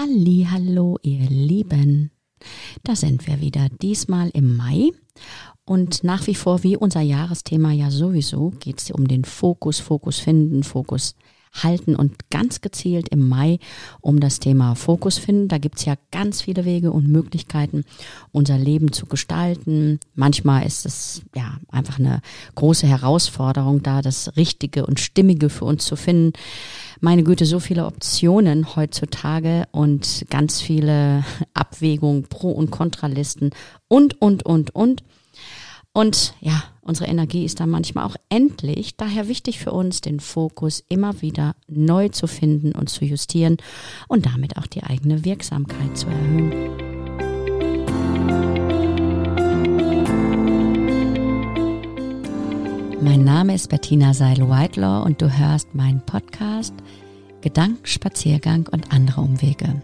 Halli, hallo, ihr Lieben. Da sind wir wieder, diesmal im Mai. Und nach wie vor, wie unser Jahresthema ja sowieso, geht es um den Fokus, Fokus finden, Fokus halten und ganz gezielt im Mai um das Thema Fokus finden. Da gibt's ja ganz viele Wege und Möglichkeiten, unser Leben zu gestalten. Manchmal ist es ja einfach eine große Herausforderung, da das Richtige und Stimmige für uns zu finden. Meine Güte, so viele Optionen heutzutage und ganz viele Abwägungen, Pro- und Kontralisten und, und, und, und. Und ja, unsere Energie ist da manchmal auch endlich. Daher wichtig für uns, den Fokus immer wieder neu zu finden und zu justieren und damit auch die eigene Wirksamkeit zu erhöhen. Mein Name ist Bettina Seil-Whitelaw und du hörst meinen Podcast Gedankenspaziergang und andere Umwege.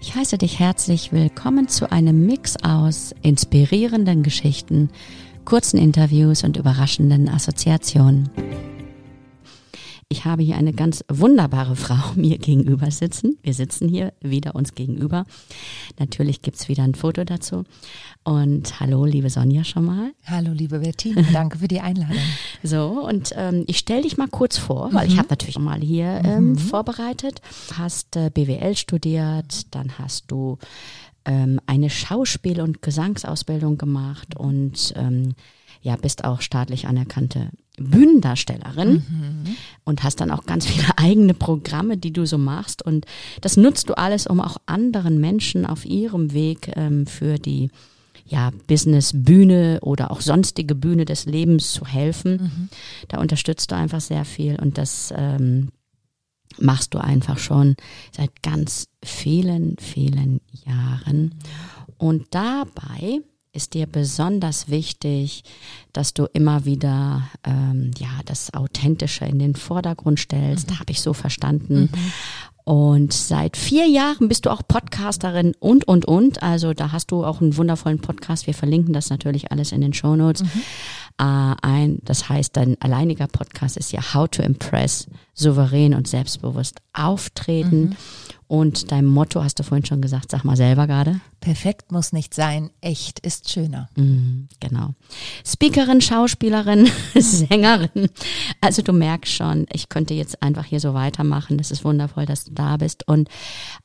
Ich heiße dich herzlich willkommen zu einem Mix aus inspirierenden Geschichten, kurzen Interviews und überraschenden Assoziationen. Ich habe hier eine ganz wunderbare Frau mir gegenüber sitzen. Wir sitzen hier wieder uns gegenüber. Natürlich gibt's wieder ein Foto dazu. Und hallo, liebe Sonja schon mal. Hallo, liebe Bettina, danke für die Einladung. So, und ähm, ich stelle dich mal kurz vor, weil mhm. ich habe natürlich mal hier ähm, mhm. vorbereitet. Hast äh, BWL studiert, dann hast du ähm, eine Schauspiel- und Gesangsausbildung gemacht und ähm, ja, bist auch staatlich anerkannte Bühnendarstellerin mhm. und hast dann auch ganz viele eigene Programme, die du so machst. Und das nutzt du alles, um auch anderen Menschen auf ihrem Weg ähm, für die ja, Business-Bühne oder auch sonstige Bühne des Lebens zu helfen. Mhm. Da unterstützt du einfach sehr viel und das ähm, machst du einfach schon seit ganz vielen, vielen Jahren. Und dabei ist dir besonders wichtig, dass du immer wieder ähm, ja das Authentische in den Vordergrund stellst. Mhm. Habe ich so verstanden. Mhm. Und seit vier Jahren bist du auch Podcasterin und, und, und. Also da hast du auch einen wundervollen Podcast. Wir verlinken das natürlich alles in den Show Notes. Mhm. Äh, ein, das heißt, dein alleiniger Podcast ist ja How to Impress, souverän und selbstbewusst auftreten. Mhm. Und dein Motto hast du vorhin schon gesagt, sag mal selber gerade. Perfekt muss nicht sein, echt ist schöner. Mhm, genau. Speakerin, Schauspielerin, Sängerin. Also du merkst schon, ich könnte jetzt einfach hier so weitermachen. Das ist wundervoll, dass du da bist. Und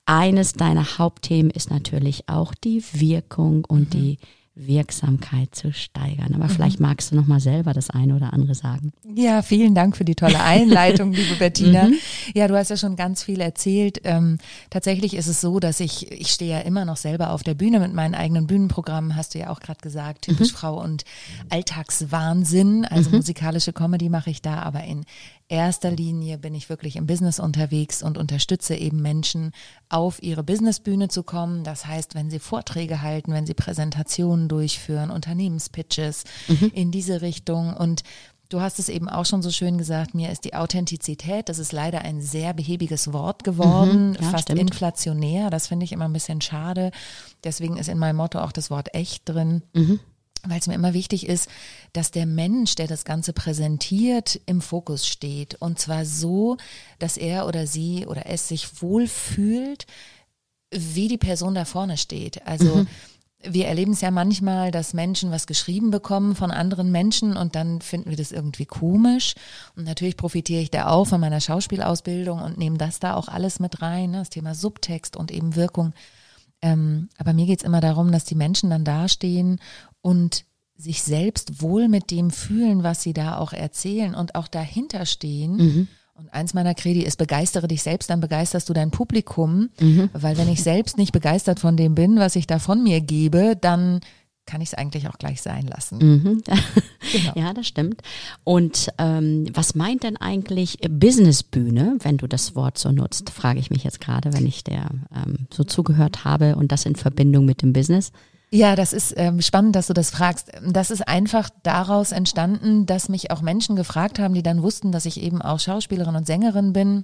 eines deiner Hauptthemen ist natürlich auch die Wirkung und mhm. die Wirksamkeit zu steigern. Aber mhm. vielleicht magst du noch mal selber das eine oder andere sagen. Ja, vielen Dank für die tolle Einleitung, liebe Bettina. Mhm. Ja, du hast ja schon ganz viel erzählt. Ähm, tatsächlich ist es so, dass ich, ich stehe ja immer noch selber auf der Bühne mit meinen eigenen Bühnenprogrammen, hast du ja auch gerade gesagt, typisch mhm. Frau und Alltagswahnsinn. Also musikalische Comedy mache ich da, aber in erster Linie bin ich wirklich im Business unterwegs und unterstütze eben Menschen, auf ihre Businessbühne zu kommen. Das heißt, wenn sie Vorträge halten, wenn sie Präsentationen durchführen, Unternehmenspitches mhm. in diese Richtung und Du hast es eben auch schon so schön gesagt, mir ist die Authentizität, das ist leider ein sehr behäbiges Wort geworden, mhm, ja, fast stimmt. inflationär. Das finde ich immer ein bisschen schade. Deswegen ist in meinem Motto auch das Wort echt drin. Mhm weil es mir immer wichtig ist, dass der Mensch, der das Ganze präsentiert, im Fokus steht. Und zwar so, dass er oder sie oder es sich wohlfühlt, wie die Person da vorne steht. Also mhm. wir erleben es ja manchmal, dass Menschen was geschrieben bekommen von anderen Menschen und dann finden wir das irgendwie komisch. Und natürlich profitiere ich da auch von meiner Schauspielausbildung und nehme das da auch alles mit rein, ne? das Thema Subtext und eben Wirkung. Ähm, aber mir geht es immer darum, dass die Menschen dann dastehen und sich selbst wohl mit dem fühlen, was sie da auch erzählen und auch dahinter stehen. Mhm. Und eins meiner Kredi ist, begeistere dich selbst, dann begeisterst du dein Publikum. Mhm. Weil wenn ich selbst nicht begeistert von dem bin, was ich da von mir gebe, dann kann ich es eigentlich auch gleich sein lassen. Mhm. genau. Ja, das stimmt. Und ähm, was meint denn eigentlich Businessbühne, wenn du das Wort so nutzt, frage ich mich jetzt gerade, wenn ich der ähm, so zugehört habe und das in Verbindung mit dem Business. Ja, das ist ähm, spannend, dass du das fragst. Das ist einfach daraus entstanden, dass mich auch Menschen gefragt haben, die dann wussten, dass ich eben auch Schauspielerin und Sängerin bin.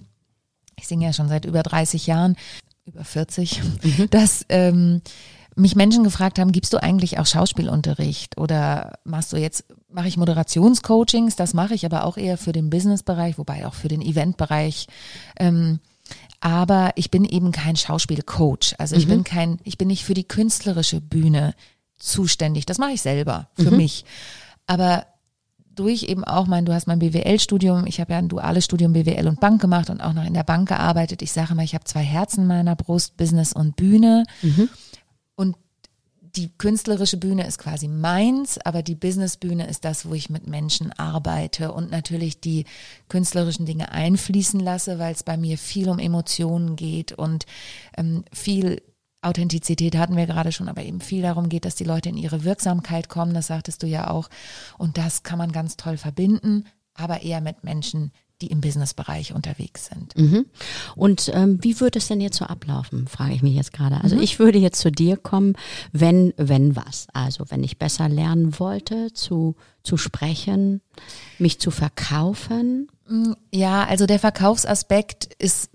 Ich singe ja schon seit über 30 Jahren, über 40, mhm. dass ähm, mich Menschen gefragt haben, gibst du eigentlich auch Schauspielunterricht oder machst du jetzt, mache ich Moderationscoachings, das mache ich aber auch eher für den Businessbereich, wobei auch für den Eventbereich. Ähm, aber ich bin eben kein Schauspielcoach. Also ich Mhm. bin kein, ich bin nicht für die künstlerische Bühne zuständig. Das mache ich selber für Mhm. mich. Aber durch eben auch mein, du hast mein BWL-Studium, ich habe ja ein duales Studium BWL und Bank gemacht und auch noch in der Bank gearbeitet. Ich sage mal, ich habe zwei Herzen in meiner Brust, Business und Bühne. Mhm. Die künstlerische Bühne ist quasi meins, aber die Businessbühne ist das, wo ich mit Menschen arbeite und natürlich die künstlerischen Dinge einfließen lasse, weil es bei mir viel um Emotionen geht und ähm, viel Authentizität hatten wir gerade schon, aber eben viel darum geht, dass die Leute in ihre Wirksamkeit kommen, das sagtest du ja auch. Und das kann man ganz toll verbinden, aber eher mit Menschen, die im Businessbereich unterwegs sind. Mhm. Und ähm, wie würde es denn jetzt so ablaufen, frage ich mich jetzt gerade. Mhm. Also ich würde jetzt zu dir kommen, wenn, wenn was. Also wenn ich besser lernen wollte, zu, zu sprechen, mich zu verkaufen. Ja, also der Verkaufsaspekt ist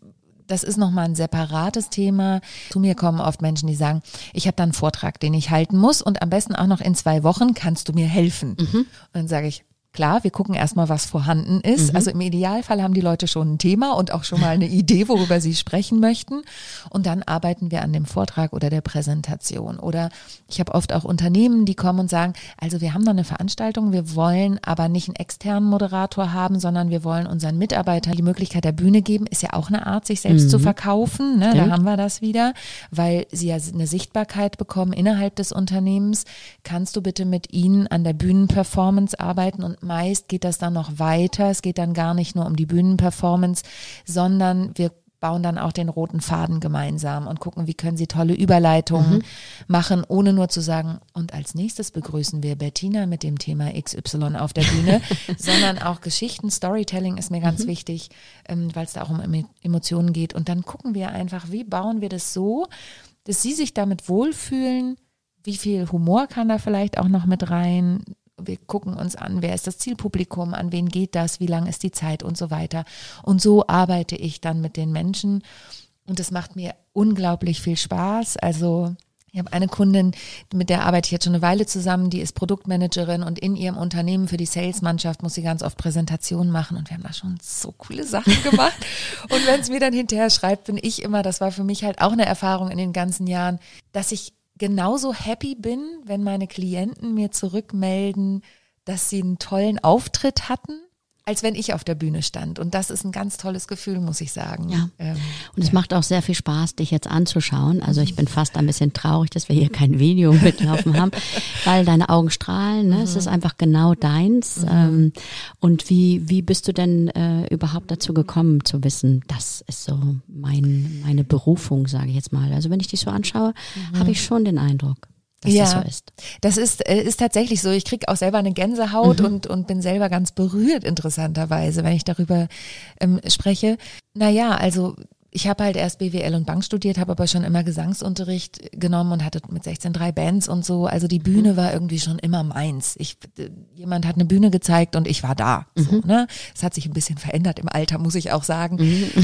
das ist nochmal ein separates Thema. Zu mir kommen oft Menschen, die sagen, ich habe da einen Vortrag, den ich halten muss und am besten auch noch in zwei Wochen kannst du mir helfen. Und dann sage ich, klar, wir gucken erstmal, was vorhanden ist. Also im Idealfall haben die Leute schon ein Thema und auch schon mal eine Idee, worüber sie sprechen möchten. Und dann arbeiten wir an dem Vortrag oder der Präsentation. Oder ich habe oft auch Unternehmen, die kommen und sagen, also wir haben da eine Veranstaltung, wir wollen aber nicht einen externen Moderator haben, sondern wir wollen unseren Mitarbeitern die Möglichkeit der Bühne geben. Ist ja auch eine Art, sich selbst zu verkaufen. Ne? Da haben wir das wieder, weil sie ja eine Sichtbarkeit bekommen innerhalb des Unternehmens. Kannst du bitte mit ihnen an der Bühnenperformance arbeiten? Und meist geht das dann noch weiter. Es geht dann gar nicht nur um die Bühnenperformance, sondern wir bauen dann auch den roten Faden gemeinsam und gucken, wie können sie tolle Überleitungen machen, ohne nur zu sagen, und als nächstes begrüßen wir Bettina mit dem Thema XY auf der Bühne, sondern auch Geschichten, Storytelling ist mir ganz wichtig, ähm, weil es da auch um Emo- Emotionen geht. Und dann gucken wir einfach, wie bauen wir das so, dass sie sich damit wohlfühlen, wie viel Humor kann da vielleicht auch noch mit rein? Wir gucken uns an, wer ist das Zielpublikum, an wen geht das, wie lang ist die Zeit und so weiter. Und so arbeite ich dann mit den Menschen. Und es macht mir unglaublich viel Spaß. Also ich habe eine Kundin, mit der arbeite ich jetzt schon eine Weile zusammen, die ist Produktmanagerin und in ihrem Unternehmen für die Salesmannschaft muss sie ganz oft Präsentationen machen und wir haben da schon so coole Sachen gemacht. und wenn es mir dann hinterher schreibt, bin ich immer, das war für mich halt auch eine Erfahrung in den ganzen Jahren, dass ich genauso happy bin, wenn meine Klienten mir zurückmelden, dass sie einen tollen Auftritt hatten, als wenn ich auf der Bühne stand. Und das ist ein ganz tolles Gefühl, muss ich sagen. Ja. Ähm, Und es macht auch sehr viel Spaß, dich jetzt anzuschauen. Also ich bin fast ein bisschen traurig, dass wir hier kein Video mitlaufen haben, weil deine Augen strahlen. Ne? Es ist einfach genau deins. Ähm, und wie, wie bist du denn äh, überhaupt dazu gekommen zu wissen, das ist so mein, meine Berufung, sage ich jetzt mal. Also wenn ich dich so anschaue, habe ich schon den Eindruck, dass das so ist. Das ist, äh, ist tatsächlich so. Ich krieg auch selber eine Mhm. Gänsehaut und, und bin selber ganz berührt, interessanterweise, wenn ich darüber ähm, spreche. Naja, also ich habe halt erst BWL und Bank studiert, habe aber schon immer Gesangsunterricht genommen und hatte mit 16 drei Bands und so. Also die Bühne war irgendwie schon immer meins. Ich, äh, jemand hat eine Bühne gezeigt und ich war da. So, ne? Es hat sich ein bisschen verändert im Alter, muss ich auch sagen.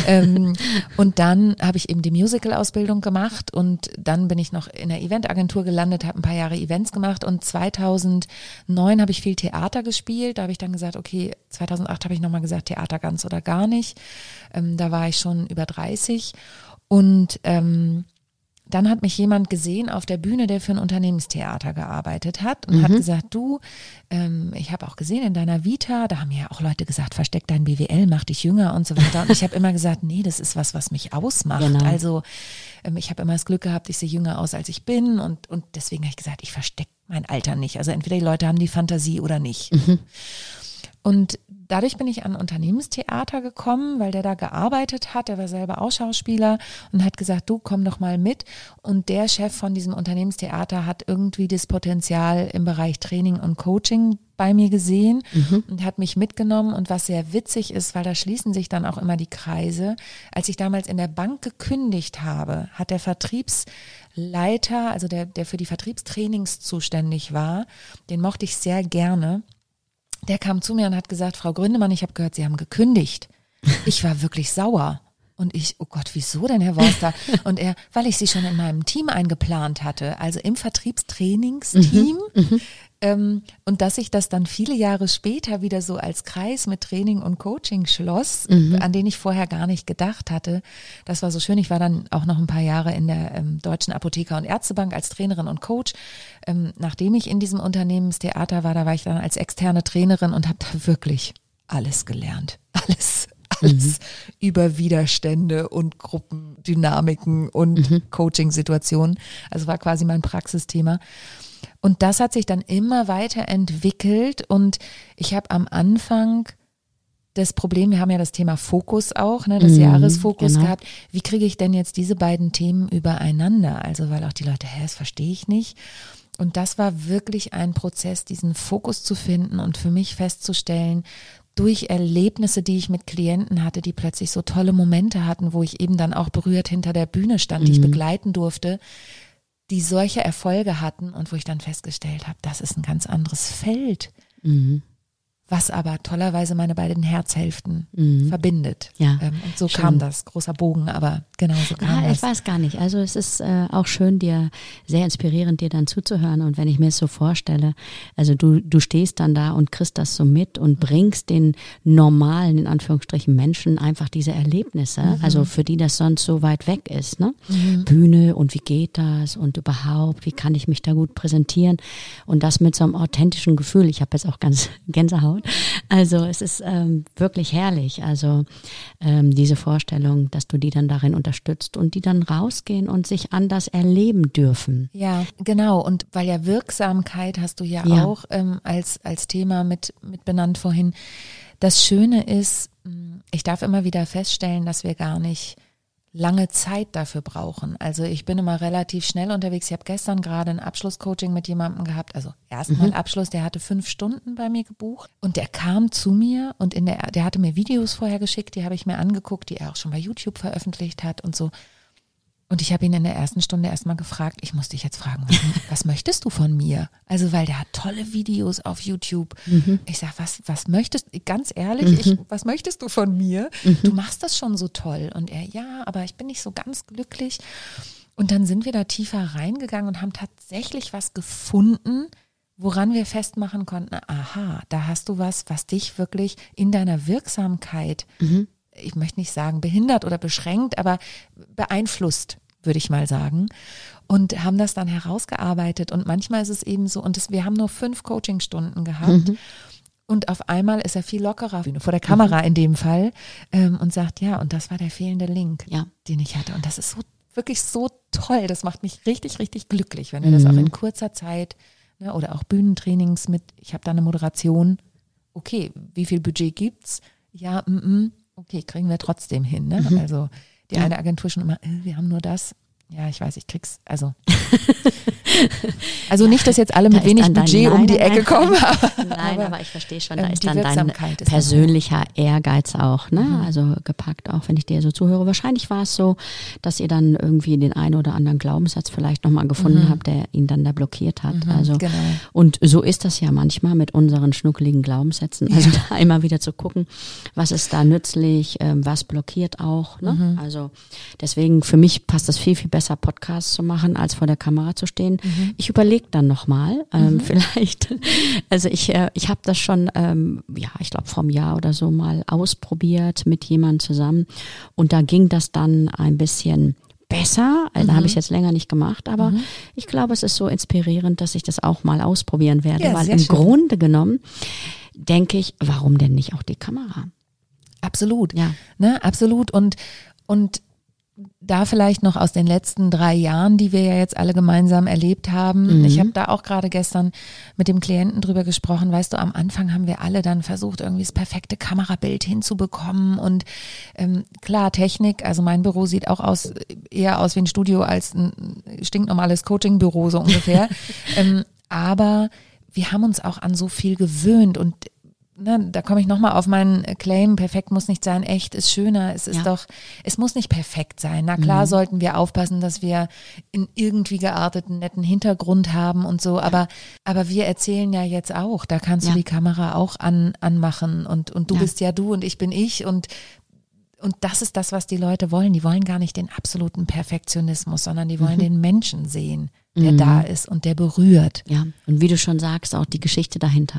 Ähm, und dann habe ich eben die Musical-Ausbildung gemacht und dann bin ich noch in der Eventagentur gelandet, habe ein paar Jahre Events gemacht und 2009 habe ich viel Theater gespielt. Da habe ich dann gesagt, okay, 2008 habe ich nochmal gesagt, Theater ganz oder gar nicht. Ähm, da war ich schon über 30 und ähm, dann hat mich jemand gesehen auf der Bühne, der für ein Unternehmenstheater gearbeitet hat und hat gesagt, du, ähm, ich habe auch gesehen in deiner Vita, da haben ja auch Leute gesagt, versteck dein BWL, mach dich jünger und so weiter. Und ich habe immer gesagt, nee, das ist was, was mich ausmacht. Genau. Also ähm, ich habe immer das Glück gehabt, ich sehe jünger aus, als ich bin und, und deswegen habe ich gesagt, ich verstecke mein Alter nicht. Also entweder die Leute haben die Fantasie oder nicht. Und dadurch bin ich an Unternehmenstheater gekommen, weil der da gearbeitet hat. Der war selber auch Schauspieler und hat gesagt, du komm doch mal mit. Und der Chef von diesem Unternehmenstheater hat irgendwie das Potenzial im Bereich Training und Coaching bei mir gesehen und hat mich mitgenommen. Und was sehr witzig ist, weil da schließen sich dann auch immer die Kreise. Als ich damals in der Bank gekündigt habe, hat der Vertriebsleiter, also der, der für die Vertriebstrainings zuständig war, den mochte ich sehr gerne der kam zu mir und hat gesagt, Frau Gründemann, ich habe gehört, Sie haben gekündigt. Ich war wirklich sauer. Und ich, oh Gott, wieso denn, Herr Worster? Und er, weil ich sie schon in meinem Team eingeplant hatte, also im Vertriebstrainingsteam. Mhm, ähm, und dass sich das dann viele Jahre später wieder so als Kreis mit Training und Coaching schloss, mhm. an den ich vorher gar nicht gedacht hatte. Das war so schön. Ich war dann auch noch ein paar Jahre in der ähm, Deutschen Apotheker- und Ärztebank als Trainerin und Coach. Ähm, nachdem ich in diesem Unternehmenstheater war, da war ich dann als externe Trainerin und habe da wirklich alles gelernt. Alles alles mhm. über Widerstände und Gruppendynamiken und mhm. Coaching-Situationen. Also war quasi mein Praxisthema. Und das hat sich dann immer weiter entwickelt und ich habe am Anfang das Problem, wir haben ja das Thema Fokus auch, ne, das mhm, Jahresfokus genau. gehabt. Wie kriege ich denn jetzt diese beiden Themen übereinander? Also, weil auch die Leute, hä, das verstehe ich nicht. Und das war wirklich ein Prozess, diesen Fokus zu finden und für mich festzustellen, durch Erlebnisse, die ich mit Klienten hatte, die plötzlich so tolle Momente hatten, wo ich eben dann auch berührt hinter der Bühne stand, mhm. die ich mhm. begleiten durfte, die solche Erfolge hatten und wo ich dann festgestellt habe, das ist ein ganz anderes Feld. Mhm was aber tollerweise meine beiden Herzhälften mhm. verbindet. Ja. Ähm, und so schön. kam das, großer Bogen, aber genau so kam ja, das. Ich weiß gar nicht. Also es ist äh, auch schön, dir sehr inspirierend, dir dann zuzuhören. Und wenn ich mir es so vorstelle, also du, du stehst dann da und kriegst das so mit und bringst den normalen, in Anführungsstrichen, Menschen einfach diese Erlebnisse, mhm. also für die das sonst so weit weg ist. Ne? Mhm. Bühne und wie geht das und überhaupt, wie kann ich mich da gut präsentieren? Und das mit so einem authentischen Gefühl. Ich habe jetzt auch ganz Gänsehaut anschaut. Also es ist ähm, wirklich herrlich. Also ähm, diese Vorstellung, dass du die dann darin unterstützt und die dann rausgehen und sich anders erleben dürfen. Ja, genau. Und weil ja Wirksamkeit hast du ja, ja. auch ähm, als, als Thema mit, mit benannt vorhin. Das Schöne ist, ich darf immer wieder feststellen, dass wir gar nicht lange Zeit dafür brauchen. Also ich bin immer relativ schnell unterwegs. Ich habe gestern gerade ein Abschlusscoaching mit jemandem gehabt, also erstmal mhm. Abschluss, der hatte fünf Stunden bei mir gebucht und der kam zu mir und in der, der hatte mir Videos vorher geschickt, die habe ich mir angeguckt, die er auch schon bei YouTube veröffentlicht hat und so. Und ich habe ihn in der ersten Stunde erstmal gefragt, ich muss dich jetzt fragen, was, was, möchtest du von mir? Also, weil der hat tolle Videos auf YouTube. Mhm. Ich sage, was, was möchtest du, ganz ehrlich, mhm. ich, was möchtest du von mir? Mhm. Du machst das schon so toll. Und er, ja, aber ich bin nicht so ganz glücklich. Und dann sind wir da tiefer reingegangen und haben tatsächlich was gefunden, woran wir festmachen konnten, aha, da hast du was, was dich wirklich in deiner Wirksamkeit mhm ich möchte nicht sagen behindert oder beschränkt, aber beeinflusst, würde ich mal sagen. Und haben das dann herausgearbeitet. Und manchmal ist es eben so, und das, wir haben nur fünf Coachingstunden gehabt. Mhm. Und auf einmal ist er viel lockerer vor der Kamera mhm. in dem Fall ähm, und sagt, ja, und das war der fehlende Link, ja. den ich hatte. Und das ist so wirklich so toll. Das macht mich richtig, richtig glücklich, wenn wir mhm. das auch in kurzer Zeit ne, oder auch Bühnentrainings mit, ich habe da eine Moderation, okay, wie viel Budget gibt's? Ja, mm, mm, okay, kriegen wir trotzdem hin. Ne? Mhm. Also die ja. eine Agentur schon immer, äh, wir haben nur das. Ja, ich weiß, ich krieg's. Also, also nicht, dass jetzt alle mit da wenig Budget um die Ecke nein, kommen. Nein, aber, ich verstehe schon, da ähm, ist dann dein persönlicher Ehrgeiz auch, ne? Mhm. Also gepackt, auch wenn ich dir so zuhöre. Wahrscheinlich war es so, dass ihr dann irgendwie den einen oder anderen Glaubenssatz vielleicht nochmal gefunden mhm. habt, der ihn dann da blockiert hat. Mhm, also genau. und so ist das ja manchmal mit unseren schnuckeligen Glaubenssätzen. Also ja. da immer wieder zu gucken, was ist da nützlich, ähm, was blockiert auch. Ne? Mhm. Also deswegen für mich passt das viel, viel besser, Podcasts zu machen, als vor der Kamera zu stehen. Mhm. Ich überlege dann nochmal, ähm, mhm. vielleicht. Also ich, äh, ich habe das schon, ähm, ja, ich glaube vor einem Jahr oder so mal ausprobiert mit jemandem zusammen. Und da ging das dann ein bisschen besser. Also mhm. habe ich jetzt länger nicht gemacht, aber mhm. ich glaube, es ist so inspirierend, dass ich das auch mal ausprobieren werde, ja, weil im schön. Grunde genommen denke ich, warum denn nicht auch die Kamera? Absolut. Ja. Ne, absolut. Und, und da vielleicht noch aus den letzten drei Jahren, die wir ja jetzt alle gemeinsam erlebt haben. Mhm. Ich habe da auch gerade gestern mit dem Klienten drüber gesprochen. Weißt du, am Anfang haben wir alle dann versucht, irgendwie das perfekte Kamerabild hinzubekommen. Und ähm, klar, Technik, also mein Büro sieht auch aus, eher aus wie ein Studio als ein stinknormales Coachingbüro so ungefähr. ähm, aber wir haben uns auch an so viel gewöhnt und ne, da komme ich nochmal auf meinen Claim, perfekt muss nicht sein, echt ist schöner. Es ist ja. doch, es muss nicht perfekt sein. Na klar mhm. sollten wir aufpassen, dass wir einen irgendwie gearteten, netten Hintergrund haben und so, aber, aber wir erzählen ja jetzt auch, da kannst ja. du die Kamera auch an, anmachen und, und du bist ja du und ich bin ich und und das ist das, was die Leute wollen. Die wollen gar nicht den absoluten Perfektionismus, sondern die wollen mhm. den Menschen sehen, der mhm. da ist und der berührt. Ja, und wie du schon sagst, auch die Geschichte dahinter.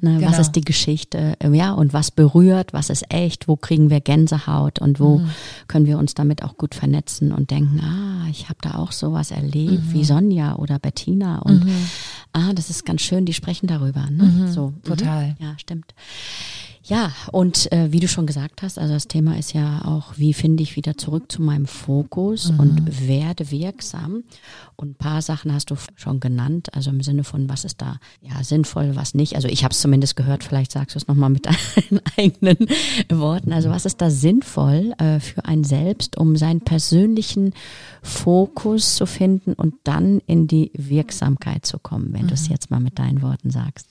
Mhm. Ne, genau. Was ist die Geschichte? Ja, und was berührt? Was ist echt? Wo kriegen wir Gänsehaut? Und wo mhm. können wir uns damit auch gut vernetzen und denken, ah, ich habe da auch sowas erlebt, wie mhm. Sonja oder Bettina. Und mhm. ah, das ist ganz schön, die sprechen darüber. Ne? So, Total. Ja, stimmt. Ja, und äh, wie du schon gesagt hast, also das Thema ist ja auch, wie finde ich wieder zurück zu meinem Fokus mhm. und werde wirksam. Und ein paar Sachen hast du schon genannt, also im Sinne von, was ist da ja sinnvoll, was nicht. Also ich habe es zumindest gehört, vielleicht sagst du es nochmal mit deinen eigenen Worten. Also was ist da sinnvoll äh, für einen selbst, um seinen persönlichen Fokus zu finden und dann in die Wirksamkeit zu kommen, wenn mhm. du es jetzt mal mit deinen Worten sagst.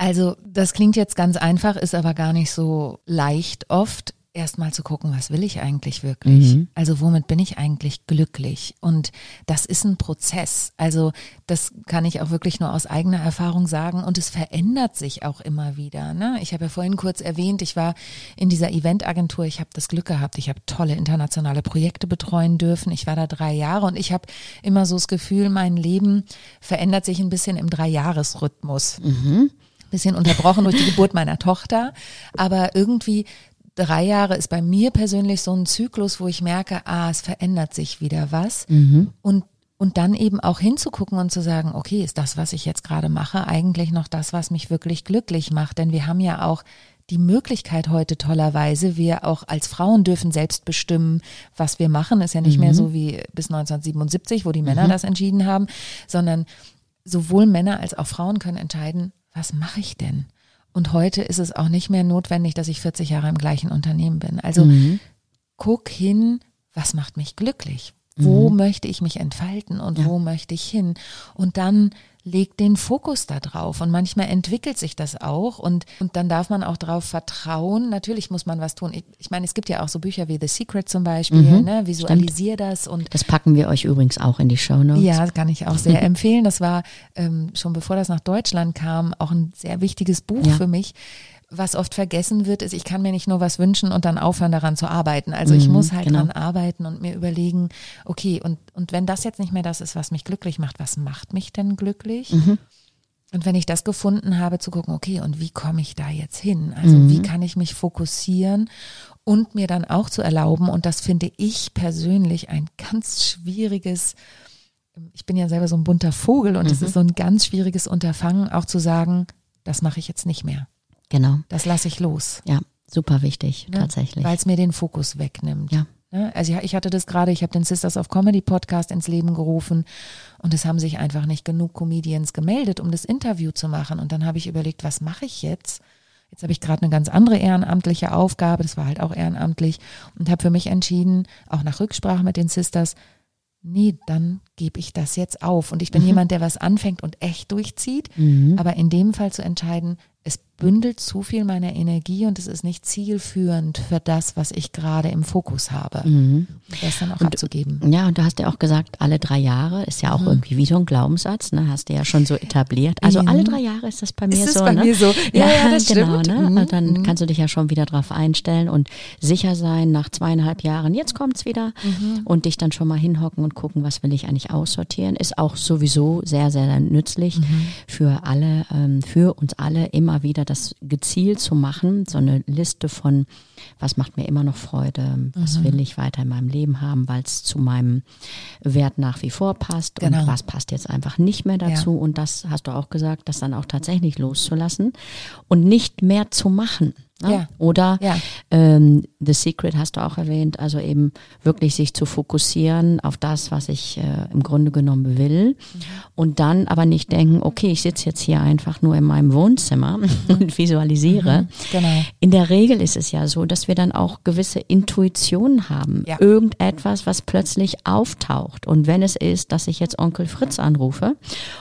Also das klingt jetzt ganz einfach, ist aber gar nicht so leicht oft erstmal zu gucken, was will ich eigentlich wirklich? Mhm. Also womit bin ich eigentlich glücklich? Und das ist ein Prozess. Also das kann ich auch wirklich nur aus eigener Erfahrung sagen. Und es verändert sich auch immer wieder. Ne? Ich habe ja vorhin kurz erwähnt, ich war in dieser Eventagentur. Ich habe das Glück gehabt, ich habe tolle internationale Projekte betreuen dürfen. Ich war da drei Jahre und ich habe immer so das Gefühl, mein Leben verändert sich ein bisschen im Dreijahresrhythmus. Mhm bisschen unterbrochen durch die Geburt meiner Tochter. Aber irgendwie drei Jahre ist bei mir persönlich so ein Zyklus, wo ich merke, ah, es verändert sich wieder was. Mhm. Und und dann eben auch hinzugucken und zu sagen, okay, ist das, was ich jetzt gerade mache, eigentlich noch das, was mich wirklich glücklich macht? Denn wir haben ja auch die Möglichkeit heute tollerweise, wir auch als Frauen dürfen selbst bestimmen, was wir machen. Ist ja nicht mhm. mehr so wie bis 1977, wo die Männer mhm. das entschieden haben, sondern sowohl Männer als auch Frauen können entscheiden, was mache ich denn? Und heute ist es auch nicht mehr notwendig, dass ich 40 Jahre im gleichen Unternehmen bin. Also mhm. guck hin, was macht mich glücklich? Wo mhm. möchte ich mich entfalten und ja. wo möchte ich hin? Und dann leg den Fokus da drauf. Und manchmal entwickelt sich das auch und, und dann darf man auch darauf vertrauen. Natürlich muss man was tun. Ich, ich, meine, es gibt ja auch so Bücher wie The Secret zum Beispiel, mhm, ne? Visualisier stimmt. das und. Das packen wir euch übrigens auch in die Show Notes. Ja, kann ich auch sehr empfehlen. Das war ähm, schon bevor das nach Deutschland kam, auch ein sehr wichtiges Buch ja. für mich was oft vergessen wird, ist, ich kann mir nicht nur was wünschen und dann aufhören, daran zu arbeiten. Also ich mhm, muss halt genau. dran arbeiten und mir überlegen, okay, und, und wenn das jetzt nicht mehr das ist, was mich glücklich macht, was macht mich denn glücklich? Mhm. Und wenn ich das gefunden habe, zu gucken, okay, und wie komme ich da jetzt hin? Also mhm. wie kann ich mich fokussieren und mir dann auch zu erlauben, und das finde ich persönlich ein ganz schwieriges, ich bin ja selber so ein bunter Vogel und es mhm. ist so ein ganz schwieriges Unterfangen, auch zu sagen, das mache ich jetzt nicht mehr. Genau. Das lasse ich los. Ja, super wichtig, ne? tatsächlich. Weil es mir den Fokus wegnimmt. Ja. Ne? Also ich hatte das gerade, ich habe den Sisters of Comedy Podcast ins Leben gerufen und es haben sich einfach nicht genug Comedians gemeldet, um das Interview zu machen. Und dann habe ich überlegt, was mache ich jetzt? Jetzt habe ich gerade eine ganz andere ehrenamtliche Aufgabe, das war halt auch ehrenamtlich und habe für mich entschieden, auch nach Rücksprache mit den Sisters, nee, dann gebe ich das jetzt auf. Und ich bin mhm. jemand, der was anfängt und echt durchzieht. Mhm. Aber in dem Fall zu entscheiden, bündelt zu viel meiner Energie und es ist nicht zielführend für das, was ich gerade im Fokus habe. Mhm. Das dann auch und, abzugeben. Ja, und du hast ja auch gesagt, alle drei Jahre ist ja auch mhm. irgendwie wie so ein Glaubenssatz, ne? Hast du ja schon so etabliert. Also mhm. alle drei Jahre ist das bei mir ist so. Bei ne? mir so. Ja, ja, ja das genau, stimmt. Ne? Mhm. Dann mhm. kannst du dich ja schon wieder drauf einstellen und sicher sein nach zweieinhalb Jahren, jetzt kommt's wieder mhm. und dich dann schon mal hinhocken und gucken, was will ich eigentlich aussortieren. Ist auch sowieso sehr, sehr nützlich für alle, ähm, für uns alle immer wieder das gezielt zu machen, so eine Liste von, was macht mir immer noch Freude, was mhm. will ich weiter in meinem Leben haben, weil es zu meinem Wert nach wie vor passt genau. und was passt jetzt einfach nicht mehr dazu. Ja. Und das hast du auch gesagt, das dann auch tatsächlich loszulassen und nicht mehr zu machen. Ne? Ja. Oder ja. Ähm, The Secret hast du auch erwähnt, also eben wirklich sich zu fokussieren auf das, was ich äh, im Grunde genommen will. Mhm. Und dann aber nicht denken, okay, ich sitze jetzt hier einfach nur in meinem Wohnzimmer mhm. und visualisiere. Mhm. Genau. In der Regel ist es ja so, dass wir dann auch gewisse Intuitionen haben. Ja. Irgendetwas, was plötzlich auftaucht. Und wenn es ist, dass ich jetzt Onkel Fritz anrufe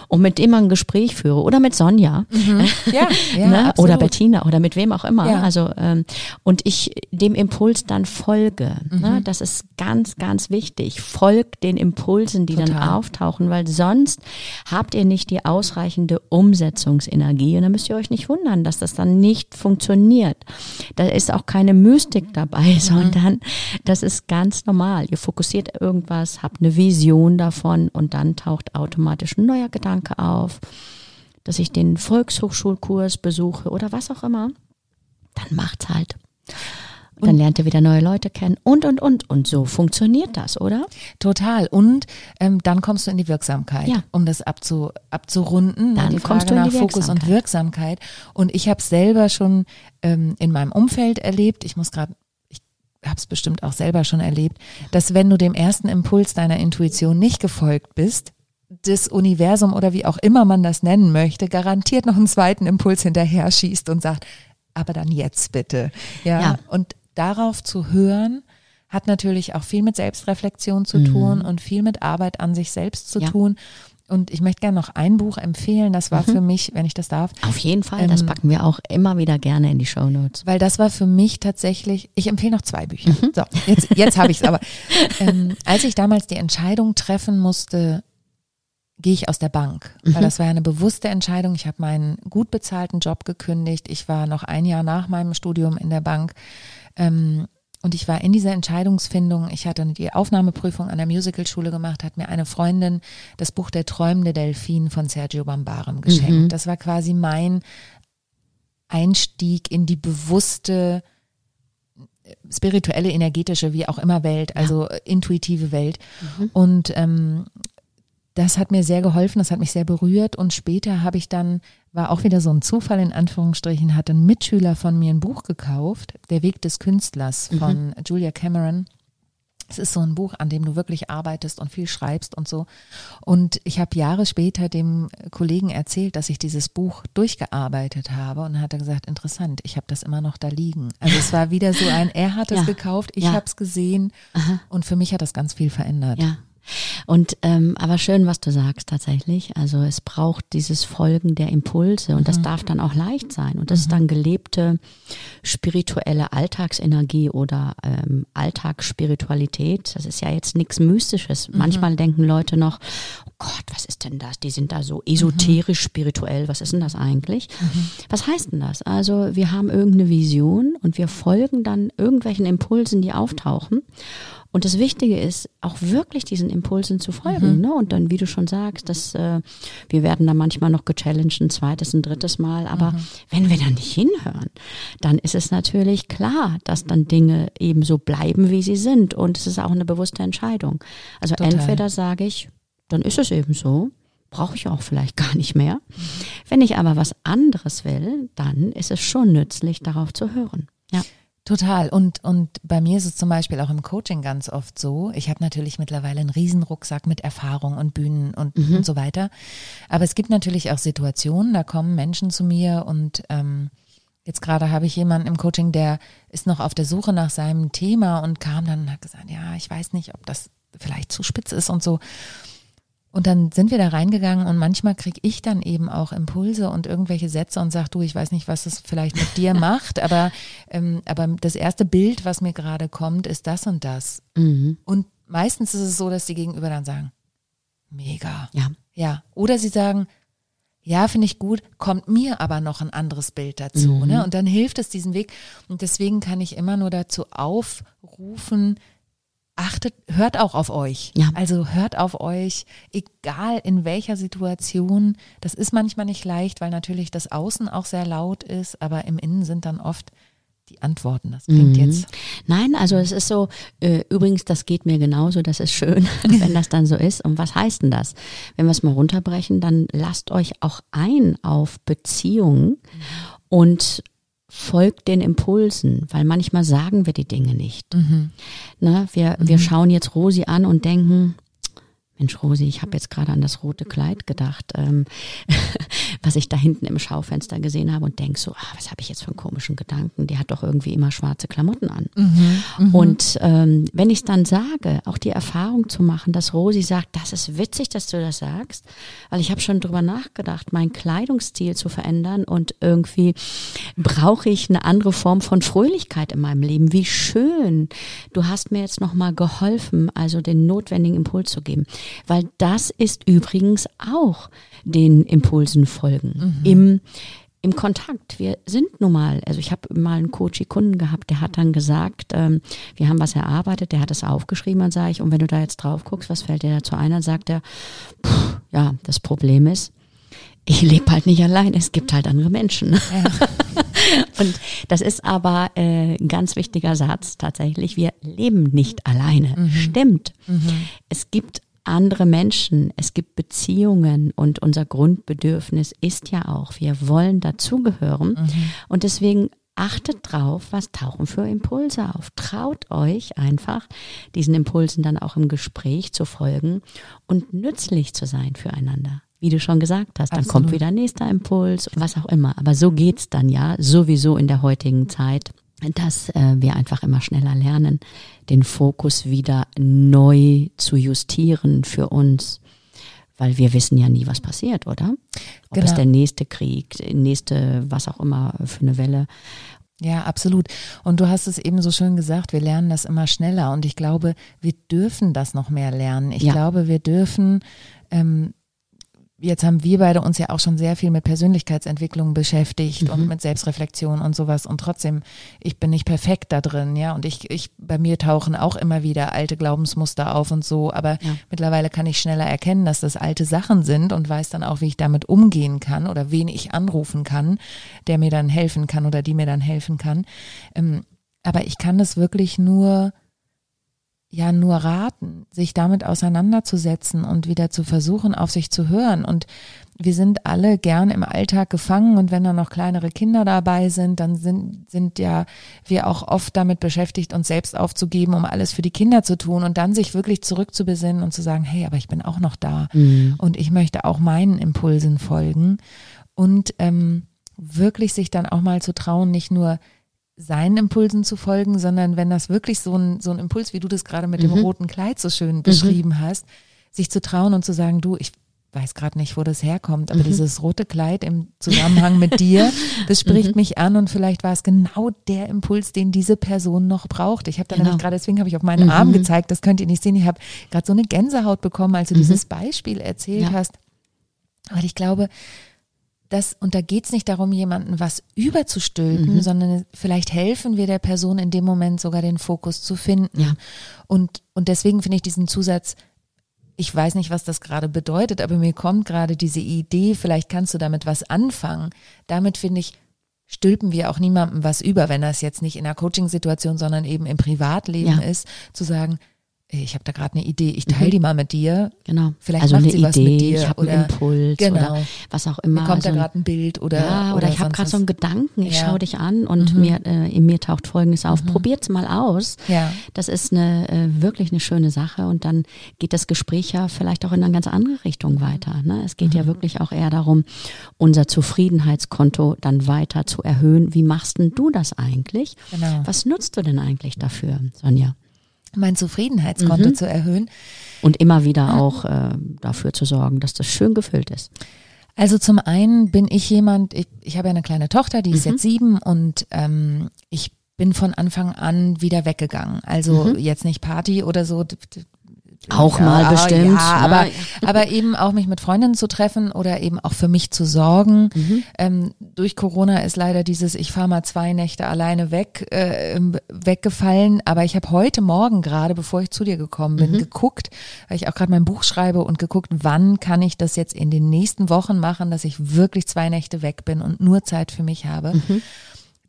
und mit dem ein Gespräch führe oder mit Sonja mhm. ja, ja, ne? oder Bettina oder mit wem auch immer Also ähm, und ich dem Impuls dann folge. Mhm. Ne? Das ist ganz, ganz wichtig. Folgt den Impulsen, die Total. dann auftauchen, weil sonst habt ihr nicht die ausreichende Umsetzungsenergie und dann müsst ihr euch nicht wundern, dass das dann nicht funktioniert. Da ist auch keine Mystik dabei, mhm. sondern das ist ganz normal. Ihr fokussiert irgendwas, habt eine Vision davon und dann taucht automatisch ein neuer Gedanke auf dass ich den Volkshochschulkurs besuche oder was auch immer, dann macht's halt. Und dann lernt ihr wieder neue Leute kennen und, und, und. Und so funktioniert das, oder? Total. Und ähm, dann kommst du in die Wirksamkeit, ja. um das abzu, abzurunden. Dann die kommst Frage du in die nach Fokus und Wirksamkeit. Und ich habe selber schon ähm, in meinem Umfeld erlebt, ich muss gerade ich habe es bestimmt auch selber schon erlebt, dass wenn du dem ersten Impuls deiner Intuition nicht gefolgt bist, das Universum oder wie auch immer man das nennen möchte, garantiert noch einen zweiten Impuls hinterher schießt und sagt, aber dann jetzt bitte. Ja. ja. Und darauf zu hören, hat natürlich auch viel mit Selbstreflexion zu tun mhm. und viel mit Arbeit an sich selbst zu ja. tun. Und ich möchte gerne noch ein Buch empfehlen. Das war mhm. für mich, wenn ich das darf. Auf jeden Fall. Ähm, das packen wir auch immer wieder gerne in die Show Notes. Weil das war für mich tatsächlich, ich empfehle noch zwei Bücher. Mhm. So, jetzt, jetzt habe ich es aber. Ähm, als ich damals die Entscheidung treffen musste, gehe ich aus der Bank, mhm. weil das war ja eine bewusste Entscheidung. Ich habe meinen gut bezahlten Job gekündigt. Ich war noch ein Jahr nach meinem Studium in der Bank. Ähm, und ich war in dieser Entscheidungsfindung. Ich hatte die Aufnahmeprüfung an der Musicalschule gemacht, hat mir eine Freundin das Buch Der träumende Delfin von Sergio Bambarem geschenkt. Mhm. Das war quasi mein Einstieg in die bewusste spirituelle, energetische, wie auch immer Welt, also ja. intuitive Welt. Mhm. Und ähm, das hat mir sehr geholfen, das hat mich sehr berührt und später habe ich dann, war auch wieder so ein Zufall in Anführungsstrichen, hat ein Mitschüler von mir ein Buch gekauft, Der Weg des Künstlers mhm. von mhm. Julia Cameron. Es ist so ein Buch, an dem du wirklich arbeitest und viel schreibst und so. Und ich habe Jahre später dem Kollegen erzählt, dass ich dieses Buch durchgearbeitet habe und hat er gesagt, interessant, ich habe das immer noch da liegen. Also es war wieder so ein, er hat es ja, gekauft, ich ja. habe es gesehen Aha. und für mich hat das ganz viel verändert. Ja. Und ähm, aber schön, was du sagst tatsächlich. Also es braucht dieses Folgen der Impulse und mhm. das darf dann auch leicht sein. Und das mhm. ist dann gelebte spirituelle Alltagsenergie oder ähm, Alltagsspiritualität. Das ist ja jetzt nichts Mystisches. Mhm. Manchmal denken Leute noch, oh Gott, was ist denn das? Die sind da so esoterisch spirituell. Was ist denn das eigentlich? Mhm. Was heißt denn das? Also wir haben irgendeine Vision und wir folgen dann irgendwelchen Impulsen, die auftauchen. Und das Wichtige ist, auch wirklich diesen Impulsen zu folgen. Mhm. Ne? Und dann, wie du schon sagst, dass äh, wir werden da manchmal noch gechallenged, ein zweites, ein drittes Mal. Aber mhm. wenn wir da nicht hinhören, dann ist es natürlich klar, dass dann Dinge eben so bleiben, wie sie sind. Und es ist auch eine bewusste Entscheidung. Also Total. entweder sage ich, dann ist es eben so, brauche ich auch vielleicht gar nicht mehr. Mhm. Wenn ich aber was anderes will, dann ist es schon nützlich, darauf zu hören. Ja. Total. Und, und bei mir ist es zum Beispiel auch im Coaching ganz oft so. Ich habe natürlich mittlerweile einen Riesenrucksack mit Erfahrung und Bühnen und, mhm. und so weiter. Aber es gibt natürlich auch Situationen, da kommen Menschen zu mir und ähm, jetzt gerade habe ich jemanden im Coaching, der ist noch auf der Suche nach seinem Thema und kam dann und hat gesagt, ja, ich weiß nicht, ob das vielleicht zu spitz ist und so. Und dann sind wir da reingegangen und manchmal kriege ich dann eben auch Impulse und irgendwelche Sätze und sag du, ich weiß nicht, was es vielleicht mit dir macht, aber, ähm, aber das erste Bild, was mir gerade kommt, ist das und das. Mhm. Und meistens ist es so, dass die Gegenüber dann sagen, mega. Ja. Ja. Oder sie sagen, ja, finde ich gut, kommt mir aber noch ein anderes Bild dazu. Mhm. Ne? Und dann hilft es diesen Weg. Und deswegen kann ich immer nur dazu aufrufen, achtet, hört auch auf euch. Ja. Also hört auf euch, egal in welcher Situation. Das ist manchmal nicht leicht, weil natürlich das Außen auch sehr laut ist, aber im Innen sind dann oft die Antworten. Das klingt mhm. jetzt. Nein, also es ist so, äh, übrigens, das geht mir genauso, das ist schön, wenn das dann so ist. Und was heißt denn das? Wenn wir es mal runterbrechen, dann lasst euch auch ein auf Beziehungen mhm. und folgt den Impulsen, weil manchmal sagen wir die Dinge nicht. Mhm. Na, wir, mhm. wir schauen jetzt Rosi an und denken, Mensch, Rosi, ich habe jetzt gerade an das rote Kleid gedacht. Ähm, was ich da hinten im Schaufenster gesehen habe und denke so, ah, was habe ich jetzt für einen komischen Gedanken? Die hat doch irgendwie immer schwarze Klamotten an. Mhm, mhm. und ähm, wenn ich es dann sage, auch die Erfahrung zu machen, dass Rosi sagt, das ist witzig, dass du das sagst, weil ich habe schon drüber nachgedacht, meinen Kleidungsstil zu verändern und irgendwie brauche ich eine andere Form von Fröhlichkeit in meinem Leben. Wie schön. Du hast mir jetzt nochmal geholfen, also den notwendigen Impuls zu geben. Weil das ist übrigens auch den Impulsen folgen. Mhm. Im, im Kontakt. Wir sind nun mal, also ich habe mal einen Coach-Kunden gehabt, der hat dann gesagt, ähm, wir haben was erarbeitet, der hat es aufgeschrieben, und sage ich, und wenn du da jetzt drauf guckst, was fällt dir dazu ein? Dann sagt er, pff, ja, das Problem ist, ich lebe halt nicht allein, es gibt halt andere Menschen. Ja. Und das ist aber äh, ein ganz wichtiger Satz tatsächlich. Wir leben nicht alleine. Mhm. Stimmt. Mhm. Es gibt andere Menschen, es gibt Beziehungen und unser Grundbedürfnis ist ja auch, wir wollen dazugehören. Mhm. Und deswegen achtet drauf, was tauchen für Impulse auf. Traut euch einfach, diesen Impulsen dann auch im Gespräch zu folgen und nützlich zu sein füreinander wie du schon gesagt hast, dann Absolut. kommt wieder nächster Impuls, was auch immer. Aber so geht's dann ja sowieso in der heutigen Zeit, dass äh, wir einfach immer schneller lernen, den Fokus wieder neu zu justieren für uns. Weil wir wissen ja nie, was passiert, oder? Ob genau. es der nächste Krieg, nächste, was auch immer für eine Welle. Ja, absolut. Und du hast es eben so schön gesagt, wir lernen das immer schneller. Und ich glaube, wir dürfen das noch mehr lernen. Ich ja. glaube, wir dürfen ähm, jetzt haben wir beide uns ja auch schon sehr viel mit Persönlichkeitsentwicklung beschäftigt mhm. und mit Selbstreflexion und sowas. Und trotzdem, ich bin nicht perfekt da drin, ja. Und ich, ich, bei mir tauchen auch immer wieder alte Glaubensmuster auf und so. Aber ja. mittlerweile kann ich schneller erkennen, dass das alte Sachen sind und weiß dann auch, wie ich damit umgehen kann oder wen ich anrufen kann, der mir dann helfen kann oder die mir dann helfen kann. Ähm, aber ich kann das wirklich nur ja nur raten, sich damit auseinanderzusetzen und wieder zu versuchen, auf sich zu hören. Und wir sind alle gern im Alltag gefangen und wenn da noch kleinere Kinder dabei sind, dann sind, sind ja wir auch oft damit beschäftigt, uns selbst aufzugeben, um alles für die Kinder zu tun und dann sich wirklich zurückzubesinnen und zu sagen, hey, aber ich bin auch noch da mhm. und ich möchte auch meinen Impulsen folgen und ähm, wirklich sich dann auch mal zu trauen, nicht nur seinen Impulsen zu folgen, sondern wenn das wirklich so ein, so ein Impuls, wie du das gerade mit mhm. dem roten Kleid so schön mhm. beschrieben mhm. hast, sich zu trauen und zu sagen, du, ich weiß gerade nicht, wo das herkommt, aber mhm. dieses rote Kleid im Zusammenhang mit dir, das spricht mhm. mich an und vielleicht war es genau der Impuls, den diese Person noch braucht. Ich habe da genau. nämlich gerade, deswegen habe ich auf meinen mhm. Arm gezeigt, das könnt ihr nicht sehen, ich habe gerade so eine Gänsehaut bekommen, als du dieses Beispiel erzählt ja. hast. Weil ich glaube, das, und da geht's nicht darum, jemanden was überzustülpen, mhm. sondern vielleicht helfen wir der Person in dem Moment sogar den Fokus zu finden. Ja. Und, und deswegen finde ich diesen Zusatz, ich weiß nicht, was das gerade bedeutet, aber mir kommt gerade diese Idee, vielleicht kannst du damit was anfangen. Damit finde ich, stülpen wir auch niemandem was über, wenn das jetzt nicht in einer Coaching-Situation, sondern eben im Privatleben ja. ist, zu sagen, ich habe da gerade eine Idee, ich teile mhm. die mal mit dir. Genau. Vielleicht also macht eine sie Idee, was mit dir. Ich habe einen Impuls genau. oder was auch immer. Mir kommt also, da gerade ein Bild oder Ja, oder, oder ich habe gerade so einen Gedanken, ich ja. schaue dich an und mhm. mir äh, in mir taucht folgendes auf. Mhm. Probiert's mal aus. Ja. Das ist eine äh, wirklich eine schöne Sache und dann geht das Gespräch ja vielleicht auch in eine ganz andere Richtung weiter. Ne? Es geht mhm. ja wirklich auch eher darum, unser Zufriedenheitskonto dann weiter zu erhöhen. Wie machst denn du das eigentlich? Genau. Was nutzt du denn eigentlich dafür, Sonja? Mein Zufriedenheitskonto mhm. zu erhöhen. Und immer wieder auch äh, dafür zu sorgen, dass das schön gefüllt ist. Also zum einen bin ich jemand, ich, ich habe ja eine kleine Tochter, die ist mhm. jetzt sieben und ähm, ich bin von Anfang an wieder weggegangen. Also mhm. jetzt nicht Party oder so, auch ja, mal bestimmt. Ja, ne? aber, aber eben auch mich mit Freundinnen zu treffen oder eben auch für mich zu sorgen. Mhm. Ähm, durch Corona ist leider dieses, ich fahre mal zwei Nächte alleine weg, äh, weggefallen. Aber ich habe heute Morgen gerade, bevor ich zu dir gekommen bin, mhm. geguckt, weil ich auch gerade mein Buch schreibe und geguckt, wann kann ich das jetzt in den nächsten Wochen machen, dass ich wirklich zwei Nächte weg bin und nur Zeit für mich habe. Mhm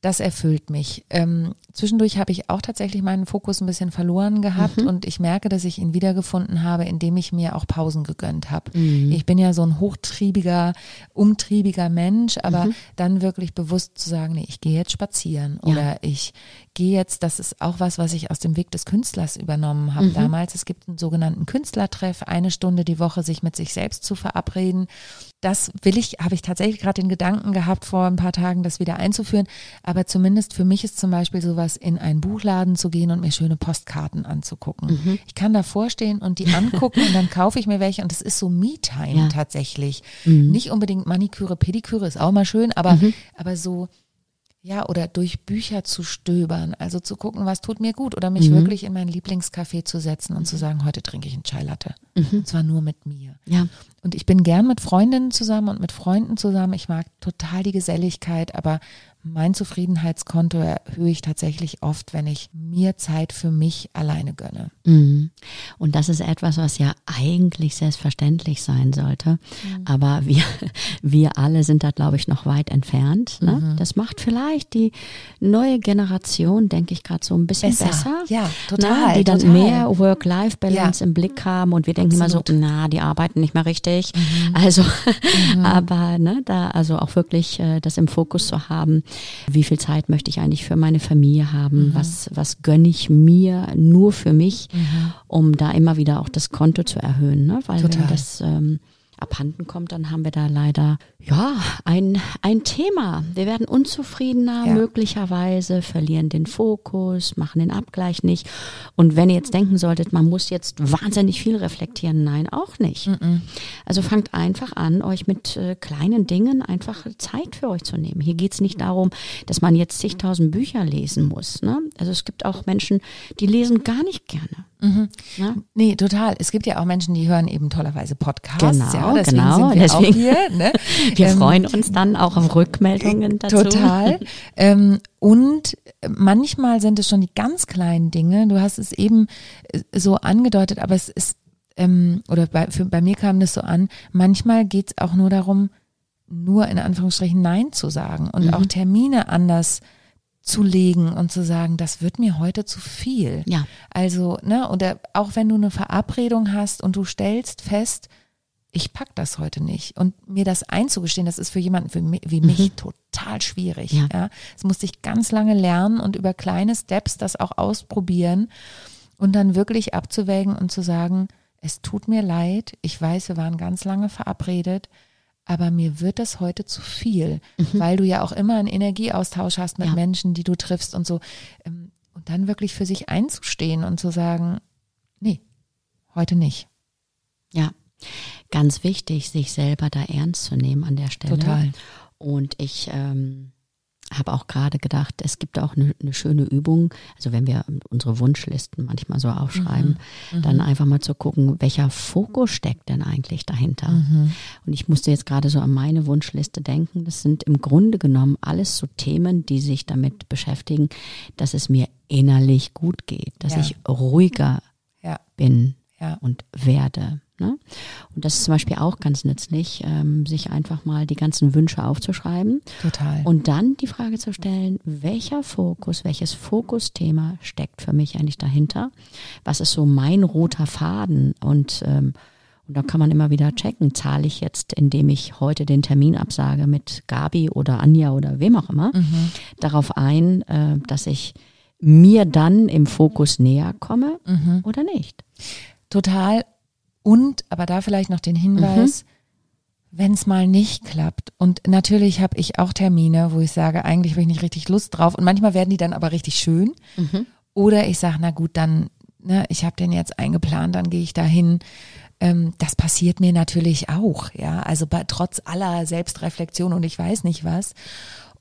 das erfüllt mich. Ähm, zwischendurch habe ich auch tatsächlich meinen Fokus ein bisschen verloren gehabt Mhm. und ich merke, dass ich ihn wiedergefunden habe, indem ich mir auch Pausen gegönnt habe. Mhm. Ich bin ja so ein hochtriebiger, umtriebiger Mensch, aber Mhm. dann wirklich bewusst zu sagen, nee, ich gehe jetzt spazieren Ja. oder ich gehe jetzt, das ist auch was, was ich aus dem Weg des Künstlers übernommen habe Mhm. damals. Es gibt einen sogenannten Künstlertreff, eine Stunde die Woche sich mit sich selbst zu verabreden. Das will ich, habe ich tatsächlich gerade den Gedanken gehabt, vor ein paar Tagen das wieder einzuführen. Aber zumindest für mich ist zum Beispiel sowas, in einen Buchladen zu gehen und mir schöne Postkarten anzugucken. Mhm. Ich kann davor stehen und die angucken und dann kaufe ich mir welche und es ist so Me-Time Ja. tatsächlich. Mhm. Nicht unbedingt Maniküre, Pediküre ist auch mal schön, aber, aber so, ja, oder durch Bücher zu stöbern, also zu gucken, was tut mir gut oder mich Mhm. wirklich in mein Lieblingscafé zu setzen und zu sagen, heute trinke ich einen Chai Latte. Mhm. Und zwar nur mit mir. Ja. Und ich bin gern mit Freundinnen zusammen und mit Freunden zusammen. Ich mag total die Geselligkeit, aber mein Zufriedenheitskonto erhöhe ich tatsächlich oft, wenn ich mir Zeit für mich alleine gönne. Mhm. Und das ist etwas, was ja eigentlich selbstverständlich sein sollte. Aber wir, wir alle sind da, glaube ich, noch weit entfernt. Ne? Das macht vielleicht die neue Generation, denke ich, gerade so ein bisschen Besser. besser. Ja, ne? total, Die dann total. mehr Work-Life-Balance Ja. im Blick haben und wir denken Absolut. immer so, na, die arbeiten nicht mehr richtig. Mhm. Also, aber ne, da also auch wirklich äh, das im Fokus zu haben, wie viel Zeit möchte ich eigentlich für meine Familie haben, Mhm. was, was gönne ich mir nur für mich, um da immer wieder auch das Konto zu erhöhen. Ne? Weil Total. wenn das ähm, abhanden kommt, dann haben wir da leider ja ein, ein Thema. Wir werden unzufriedener Ja. möglicherweise, verlieren den Fokus, machen den Abgleich nicht. Und wenn ihr jetzt denken solltet, man muss jetzt wahnsinnig viel reflektieren, nein, auch nicht. Also fangt einfach an, euch mit äh, kleinen Dingen einfach Zeit für euch zu nehmen. Hier geht's nicht darum, dass man jetzt zigtausend Bücher lesen muss. Ne? Also es gibt auch Menschen, die lesen gar nicht gerne. Ja? Nee, total. Es gibt ja auch Menschen, die hören eben tollerweise Podcasts. Genau, ja, deswegen genau, sind wir deswegen- auch hier. Ne? Wir Ähm, freuen uns dann auch auf Rückmeldungen dazu. Total. ähm, und manchmal sind es schon die ganz kleinen Dinge. Du hast es eben äh, so angedeutet, aber es ist, ähm, oder bei, für, bei mir kam das so an, manchmal geht es auch nur darum, nur in Anführungsstrichen Nein zu sagen und Mhm. auch Termine anders zu legen und zu sagen, das wird mir heute zu viel. Ja. Also, ne, oder auch wenn du eine Verabredung hast und du stellst fest, ich pack das heute nicht. Und mir das einzugestehen, das ist für jemanden für mi- wie mich total schwierig. Ja. Ja. Das musste ich ganz lange lernen und über kleine Steps das auch ausprobieren und dann wirklich abzuwägen und zu sagen, es tut mir leid, ich weiß, wir waren ganz lange verabredet, aber mir wird das heute zu viel, weil du ja auch immer einen Energieaustausch hast mit Ja. Menschen, die du triffst und so. Ähm, Und dann wirklich für sich einzustehen und zu sagen, nee, heute nicht. Ja, ganz wichtig, sich selber da ernst zu nehmen an der Stelle. Total. Und ich ähm, habe auch gerade gedacht, es gibt auch eine, eine schöne Übung, also wenn wir unsere Wunschlisten manchmal so aufschreiben, dann einfach mal zu gucken, welcher Fokus steckt denn eigentlich dahinter. Und ich musste jetzt gerade so an meine Wunschliste denken. Das sind im Grunde genommen alles so Themen, die sich damit beschäftigen, dass es mir innerlich gut geht, dass Ja. ich ruhiger Ja, bin ja. und werde. Ne? Und das ist zum Beispiel auch ganz nützlich, ähm, sich einfach mal die ganzen Wünsche aufzuschreiben Total. und dann die Frage zu stellen, welcher Fokus, welches Fokusthema steckt für mich eigentlich dahinter? Was ist so mein roter Faden? Und, ähm, und da kann man immer wieder checken, zahle ich jetzt, indem ich heute den Termin absage mit Gabi oder Anja oder wem auch immer, Mhm. darauf ein, äh, dass ich mir dann im Fokus näher komme Mhm. oder nicht. Total. Und, aber da vielleicht noch den Hinweis, wenn es mal nicht klappt. Und natürlich habe ich auch Termine, wo ich sage, eigentlich habe ich nicht richtig Lust drauf. Und manchmal werden die dann aber richtig schön. Oder ich sage, na gut, dann, ne, ich habe den jetzt eingeplant, dann gehe ich dahin. Ähm, das passiert mir natürlich auch, ja. Also bei, trotz aller Selbstreflexion und ich weiß nicht was.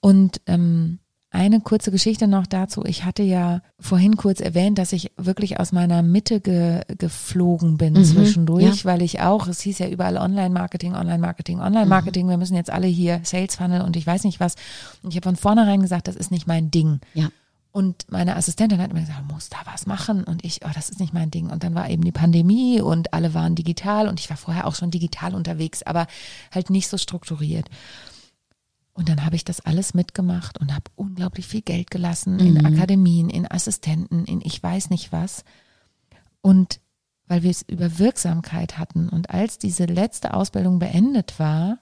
Und ähm, eine kurze Geschichte noch dazu. Ich hatte ja vorhin kurz erwähnt, dass ich wirklich aus meiner Mitte ge, geflogen bin Mhm, zwischendurch, weil ich auch, es hieß ja überall Online-Marketing, Online-Marketing, Online-Marketing, wir müssen jetzt alle hier Sales Funnel und ich weiß nicht was. Und ich habe von vornherein gesagt, das ist nicht mein Ding. Ja. Und meine Assistentin hat mir gesagt, du musst da was machen. Und ich, oh, das ist nicht mein Ding. Und dann war eben die Pandemie und alle waren digital und ich war vorher auch schon digital unterwegs, aber halt nicht so strukturiert. Und dann habe ich das alles mitgemacht und habe unglaublich viel Geld gelassen mhm. in Akademien, in Assistenten, in ich weiß nicht was. Und weil wir es über Wirksamkeit hatten und als diese letzte Ausbildung beendet war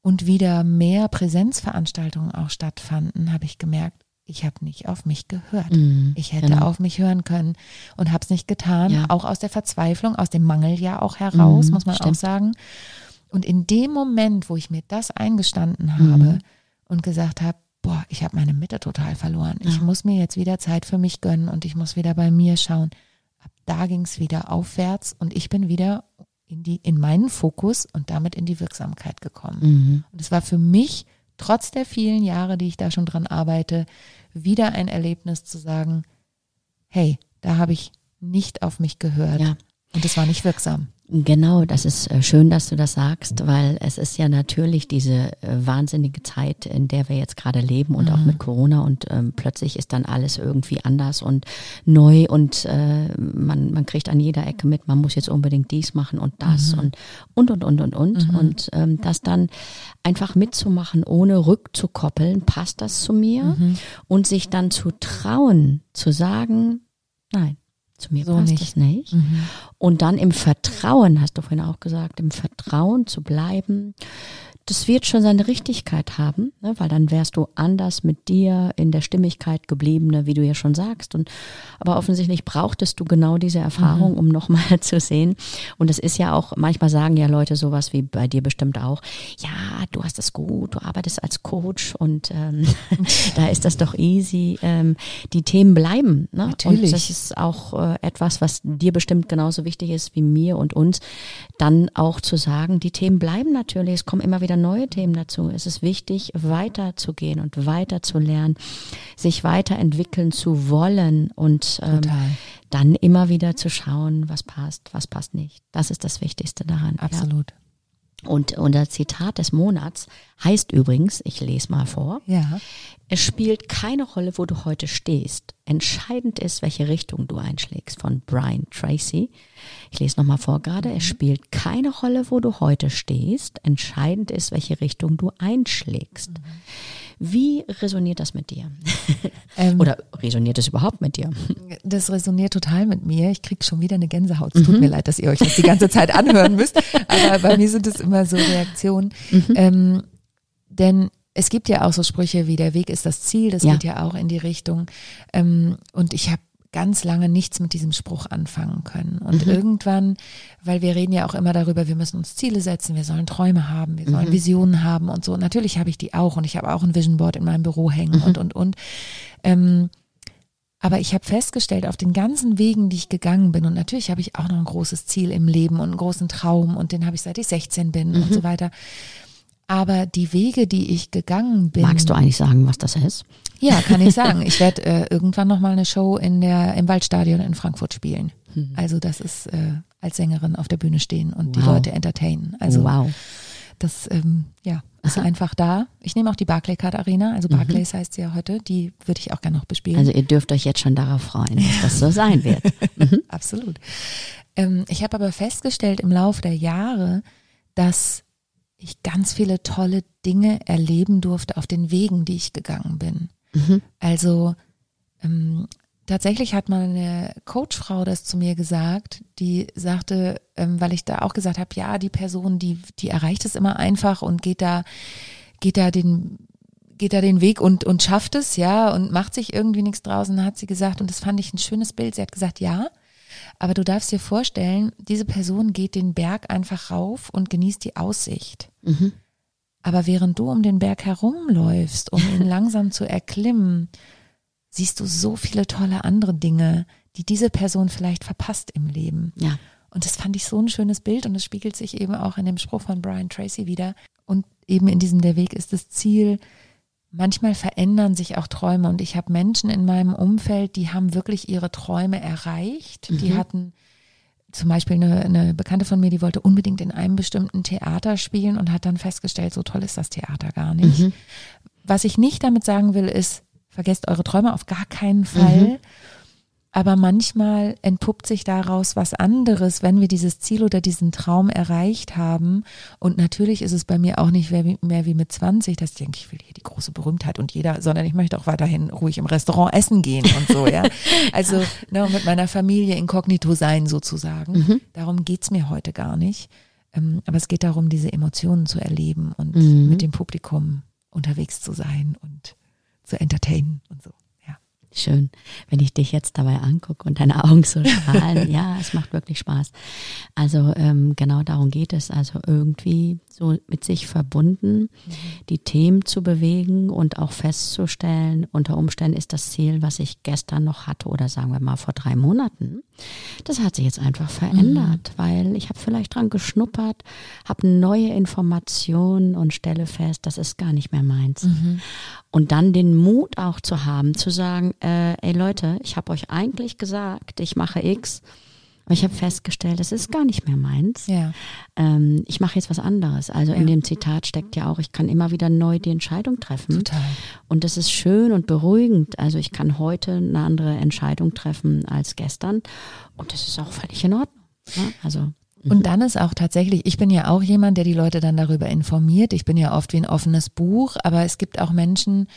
und wieder mehr Präsenzveranstaltungen auch stattfanden, habe ich gemerkt, ich habe nicht auf mich gehört. Mhm, ich hätte genau. auf mich hören können und habe es nicht getan, ja. auch aus der Verzweiflung, aus dem Mangel ja auch heraus, mhm, muss man stimmt. auch sagen. Und in dem Moment, wo ich mir das eingestanden habe mhm. und gesagt habe, boah, ich habe meine Mitte total verloren. Ja. Ich muss mir jetzt wieder Zeit für mich gönnen und ich muss wieder bei mir schauen. Ab da ging es wieder aufwärts und ich bin wieder in die, in meinen Fokus und damit in die Wirksamkeit gekommen. Mhm. Und es war für mich, trotz der vielen Jahre, die ich da schon dran arbeite, wieder ein Erlebnis zu sagen, hey, da habe ich nicht auf mich gehört. Ja. Und es war nicht wirksam. Genau, das ist äh, schön, dass du das sagst, weil es ist ja natürlich diese äh, wahnsinnige Zeit, in der wir jetzt gerade leben und mhm. auch mit Corona und ähm, plötzlich ist dann alles irgendwie anders und neu und äh, man, man kriegt an jeder Ecke mit, man muss jetzt unbedingt dies machen und das mhm. und und und und und und mhm. und ähm, das dann einfach mitzumachen, ohne rückzukoppeln, passt das zu mir mhm. und sich dann zu trauen, zu sagen, nein, zu mir so passt nicht. es nicht. Mhm. Und dann im Vertrauen, hast du vorhin auch gesagt, im Vertrauen zu bleiben, das wird schon seine Richtigkeit haben, ne? weil dann wärst du anders mit dir in der Stimmigkeit geblieben, ne? wie du ja schon sagst. Und aber offensichtlich brauchtest du genau diese Erfahrung, mhm. um nochmal zu sehen. Und es ist ja auch, manchmal sagen ja Leute sowas wie bei dir bestimmt auch, ja, du hast das gut, du arbeitest als Coach und ähm, da ist das doch easy. Ähm, die Themen bleiben. Ne? Natürlich. Und das ist auch äh, etwas, was dir bestimmt genauso wichtig ist wie mir und uns, dann auch zu sagen, die Themen bleiben natürlich, es kommen immer wieder wieder neue Themen dazu. Es ist wichtig, weiterzugehen und weiter zu lernen, sich weiterentwickeln zu wollen und ähm, dann immer wieder zu schauen, was passt, was passt nicht. Das ist das Wichtigste daran. Absolut. Ja. Und unser Zitat des Monats heißt übrigens, ich lese mal vor, ja. es spielt keine Rolle, wo du heute stehst. Entscheidend ist, welche Richtung du einschlägst, von Brian Tracy. Ich lese nochmal vor gerade, es mhm. spielt keine Rolle, wo du heute stehst. Entscheidend ist, welche Richtung du einschlägst. Mhm. Wie resoniert das mit dir? Ähm, Oder resoniert es überhaupt mit dir? Das resoniert total mit mir. Ich kriege schon wieder eine Gänsehaut. Es tut mhm. mir leid, dass ihr euch das die ganze Zeit anhören müsst. Aber bei mir sind es immer so Reaktionen. Mhm. Ähm, denn es gibt ja auch so Sprüche wie der Weg ist das Ziel, das ja. geht ja auch in die Richtung. Ähm, und ich habe ganz lange nichts mit diesem Spruch anfangen können. Und mhm. irgendwann, weil wir reden ja auch immer darüber, wir müssen uns Ziele setzen, wir sollen Träume haben, wir sollen mhm. Visionen haben und so. Natürlich habe ich die auch und ich habe auch ein Vision Board in meinem Büro hängen mhm. und, und, und. Ähm, aber ich habe festgestellt, auf den ganzen Wegen, die ich gegangen bin, und natürlich habe ich auch noch ein großes Ziel im Leben und einen großen Traum und den habe ich seit ich 16 bin und so mhm. weiter. Aber die Wege, die ich gegangen bin. Magst du eigentlich sagen, was das ist? Ja, kann ich sagen. Ich werde äh, irgendwann nochmal eine Show in der, im Waldstadion in Frankfurt spielen. Mhm. Also das ist äh, als Sängerin auf der Bühne stehen und wow. die Leute entertainen. Also wow. das ähm, ja, ist einfach da. Ich nehme auch die Barclaycard Arena, also. Barclays mhm. heißt sie ja heute, die würde ich auch gerne noch bespielen. Also ihr dürft euch jetzt schon darauf freuen, dass das so sein wird. Mhm. Absolut. Ähm, ich habe aber festgestellt im Laufe der Jahre, dass ich ganz viele tolle Dinge erleben durfte auf den Wegen, die ich gegangen bin. Mhm. Also ähm, tatsächlich hat mal eine Coachfrau das zu mir gesagt, die sagte, ähm, weil ich da auch gesagt habe, ja, die Person, die, die erreicht es immer einfach und geht da, geht da den, geht da den Weg und, und schafft es, ja, und macht sich irgendwie nichts draußen, hat sie gesagt, und das fand ich ein schönes Bild. Sie hat gesagt, ja, aber du darfst dir vorstellen, diese Person geht den Berg einfach rauf und genießt die Aussicht. Mhm. Aber während du um den Berg herumläufst, um ihn langsam zu erklimmen, siehst du so viele tolle andere Dinge, die diese Person vielleicht verpasst im Leben. Ja. Und das fand ich so ein schönes Bild und es spiegelt sich eben auch in dem Spruch von Brian Tracy wieder. Und eben in diesem Der Weg ist das Ziel, manchmal verändern sich auch Träume und ich habe Menschen in meinem Umfeld, die haben wirklich ihre Träume erreicht. Mhm. Die hatten zum Beispiel eine, eine Bekannte von mir, die wollte unbedingt in einem bestimmten Theater spielen und hat dann festgestellt, so toll ist das Theater gar nicht. Mhm. Was ich nicht damit sagen will, ist, vergesst eure Träume auf gar keinen Fall. Mhm. Aber manchmal entpuppt sich daraus was anderes, wenn wir dieses Ziel oder diesen Traum erreicht haben. Und natürlich ist es bei mir auch nicht mehr wie, mit 20, dass ich denke, ich will hier die große Berühmtheit und jeder, sondern ich möchte auch weiterhin ruhig im Restaurant essen gehen und so, ja. Also ne, mit meiner Familie inkognito sein sozusagen. Mhm. Darum geht's mir heute gar nicht. Ähm, aber es geht darum, diese Emotionen zu erleben und mhm. mit dem Publikum unterwegs zu sein und zu entertainen und so. Schön, wenn ich dich jetzt dabei angucke und deine Augen so strahlen. ja, es macht wirklich Spaß. Also ähm, genau darum geht es. Also irgendwie so mit sich verbunden, mhm. die Themen zu bewegen und auch festzustellen, unter Umständen ist das Ziel, was ich gestern noch hatte oder sagen wir mal vor drei Monaten, das hat sich jetzt einfach verändert, mhm. weil ich habe vielleicht dran geschnuppert, habe neue Informationen und stelle fest, das ist gar nicht mehr meins. Mhm. Und dann den Mut auch zu haben, zu sagen, äh, ey Leute, ich habe euch eigentlich gesagt, ich mache X, aber ich habe festgestellt, das ist gar nicht mehr meins. Ja. Ähm, ich mache jetzt was anderes. Also ja. in dem Zitat steckt ja auch, ich kann immer wieder neu die Entscheidung treffen. Total. Und das ist schön und beruhigend. Also ich kann heute eine andere Entscheidung treffen als gestern. Und das ist auch völlig in Ordnung. Ja, also mhm. und dann ist auch tatsächlich, ich bin ja auch jemand, der die Leute dann darüber informiert. Ich bin ja oft wie ein offenes Buch, aber es gibt auch Menschen,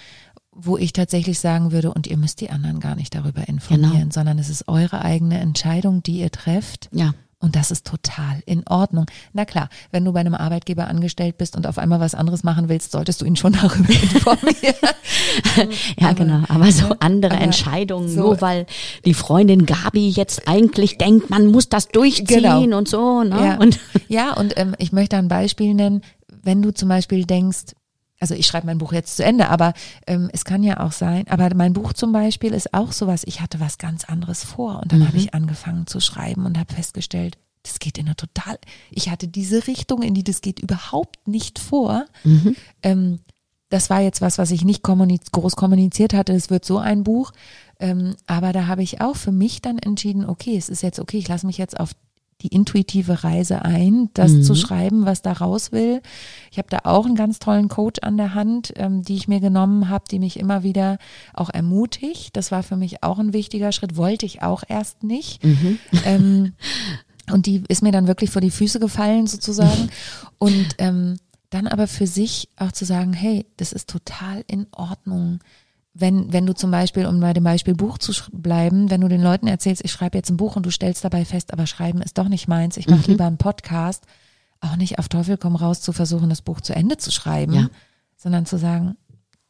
wo ich tatsächlich sagen würde, und ihr müsst die anderen gar nicht darüber informieren, genau. sondern es ist eure eigene Entscheidung, die ihr trefft. Ja. Und das ist total in Ordnung. Na klar, wenn du bei einem Arbeitgeber angestellt bist und auf einmal was anderes machen willst, solltest du ihn schon darüber informieren. ja, aber, genau. Aber so andere aber Entscheidungen, so, nur weil die Freundin Gabi jetzt eigentlich denkt, man muss das durchziehen genau. und so. Ne? Ja. Und, ja, und ähm, ich möchte ein Beispiel nennen. Wenn du zum Beispiel denkst, also ich schreibe mein Buch jetzt zu Ende, aber ähm, es kann ja auch sein, aber mein Buch zum Beispiel ist auch sowas, ich hatte was ganz anderes vor und dann mhm. habe ich angefangen zu schreiben und habe festgestellt, das geht in eine total, ich hatte diese Richtung, in die das geht überhaupt nicht vor. Mhm. Ähm, das war jetzt was, was ich nicht kommuniz groß kommuniziert hatte, es wird so ein Buch, ähm, aber da habe ich auch für mich dann entschieden, okay, es ist jetzt okay, ich lasse mich jetzt auf die intuitive Reise ein, das mhm. zu schreiben, was da raus will. Ich habe da auch einen ganz tollen Coach an der Hand, ähm, die ich mir genommen habe, die mich immer wieder auch ermutigt. Das war für mich auch ein wichtiger Schritt, wollte ich auch erst nicht. Mhm. Ähm, und die ist mir dann wirklich vor die Füße gefallen sozusagen. Und ähm, dann aber für sich auch zu sagen, hey, das ist total in Ordnung wenn, wenn du zum Beispiel, um bei dem Beispiel Buch zu bleiben, wenn du den Leuten erzählst, ich schreibe jetzt ein Buch und du stellst dabei fest, aber schreiben ist doch nicht meins, ich mache mhm. lieber einen Podcast, auch nicht auf Teufel komm raus zu versuchen, das Buch zu Ende zu schreiben, ja. sondern zu sagen,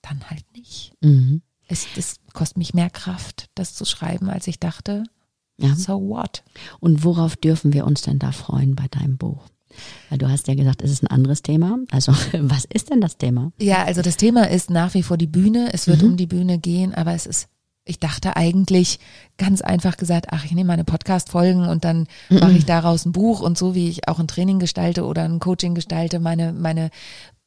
dann halt nicht. Mhm. Es, es kostet mich mehr Kraft, das zu schreiben, als ich dachte. Ja. So what? Und worauf dürfen wir uns denn da freuen bei deinem Buch? Du hast ja gesagt, es ist ein anderes Thema. Also was ist denn das Thema? Ja, also das Thema ist nach wie vor die Bühne. Es wird mhm. um die Bühne gehen, aber es ist ich dachte eigentlich ganz einfach gesagt, ach, ich nehme meine Podcast-Folgen und dann mhm. mache ich daraus ein Buch und so wie ich auch ein Training gestalte oder ein Coaching gestalte, meine, meine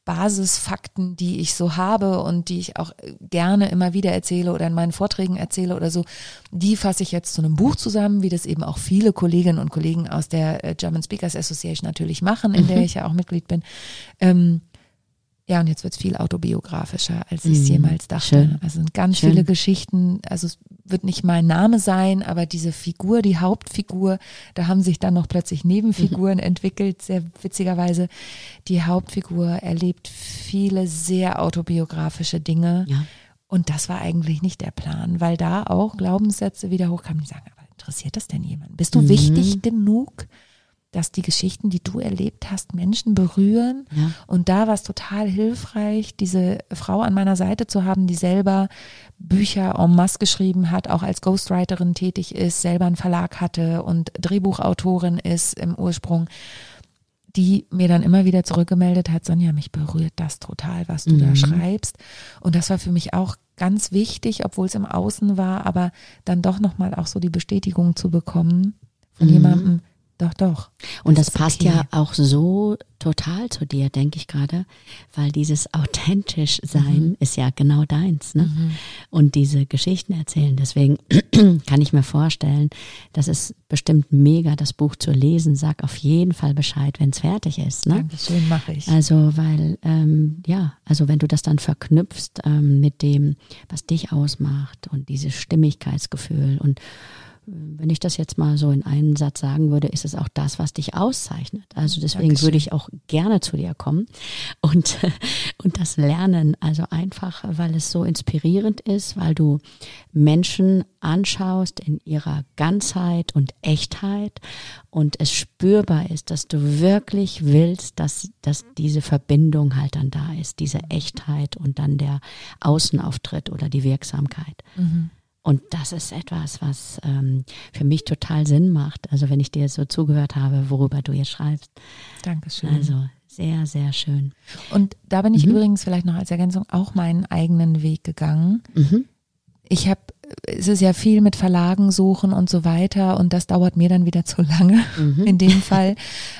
Basisfakten, die ich so habe und die ich auch gerne immer wieder erzähle oder in meinen Vorträgen erzähle oder so, die fasse ich jetzt zu einem Buch zusammen, wie das eben auch viele Kolleginnen und Kollegen aus der äh, German Speakers Association natürlich machen, in mhm. der ich ja auch Mitglied bin. Ähm, ja, und jetzt wird es viel autobiografischer, als ich es mhm. jemals dachte. Schön. Also sind ganz Schön. viele Geschichten. Also es wird nicht mein Name sein, aber diese Figur, die Hauptfigur, da haben sich dann noch plötzlich Nebenfiguren mhm. entwickelt, sehr witzigerweise. Die Hauptfigur erlebt viele sehr autobiografische Dinge. Ja. Und das war eigentlich nicht der Plan, weil da auch Glaubenssätze wieder hochkamen, die sagen, aber interessiert das denn jemand? Bist du mhm. wichtig genug? Dass die Geschichten, die du erlebt hast, Menschen berühren. Ja. Und da war es total hilfreich, diese Frau an meiner Seite zu haben, die selber Bücher en masse geschrieben hat, auch als Ghostwriterin tätig ist, selber einen Verlag hatte und Drehbuchautorin ist im Ursprung, die mir dann immer wieder zurückgemeldet hat, Sonja, mich berührt das total, was du mhm. da schreibst. Und das war für mich auch ganz wichtig, obwohl es im Außen war, aber dann doch nochmal auch so die Bestätigung zu bekommen von mhm. jemandem, doch, doch. Und das, das passt okay. ja auch so total zu dir, denke ich gerade, weil dieses authentisch sein mhm. ist ja genau deins, ne? Mhm. Und diese Geschichten erzählen. Deswegen kann ich mir vorstellen, das ist bestimmt mega, das Buch zu lesen. Sag auf jeden Fall Bescheid, wenn es fertig ist, ne? Dankeschön, mache ich. Also, weil, ähm, ja, also wenn du das dann verknüpfst ähm, mit dem, was dich ausmacht und dieses Stimmigkeitsgefühl und wenn ich das jetzt mal so in einem Satz sagen würde, ist es auch das, was dich auszeichnet. Also deswegen Dankeschön. würde ich auch gerne zu dir kommen und, und das lernen. Also einfach, weil es so inspirierend ist, weil du Menschen anschaust in ihrer Ganzheit und Echtheit und es spürbar ist, dass du wirklich willst, dass, dass diese Verbindung halt dann da ist, diese Echtheit und dann der Außenauftritt oder die Wirksamkeit. Mhm. Und das ist etwas, was ähm, für mich total Sinn macht. Also wenn ich dir so zugehört habe, worüber du jetzt schreibst. Dankeschön. Also sehr, sehr schön. Und da bin ich Mhm. übrigens vielleicht noch als Ergänzung auch meinen eigenen Weg gegangen. Mhm. Ich habe, es ist ja viel mit Verlagen suchen und so weiter und das dauert mir dann wieder zu lange Mhm. in dem Fall.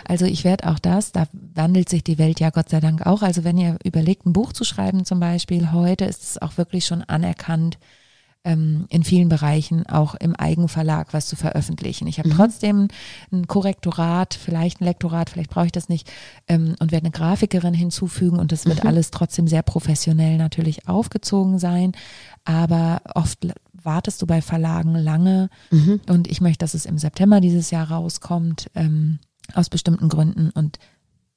Also ich werde auch das, da wandelt sich die Welt ja Gott sei Dank auch. Also wenn ihr überlegt, ein Buch zu schreiben zum Beispiel, heute ist es auch wirklich schon anerkannt, ähm, in vielen Bereichen auch im Eigenverlag was zu veröffentlichen. Ich habe Mhm. trotzdem ein Korrektorat, vielleicht ein Lektorat, vielleicht brauche ich das nicht ähm, und werde eine Grafikerin hinzufügen und das wird Mhm. alles trotzdem sehr professionell natürlich aufgezogen sein, aber oft wartest du bei Verlagen lange Mhm. und ich möchte, dass es im September dieses Jahr rauskommt, ähm, aus bestimmten Gründen und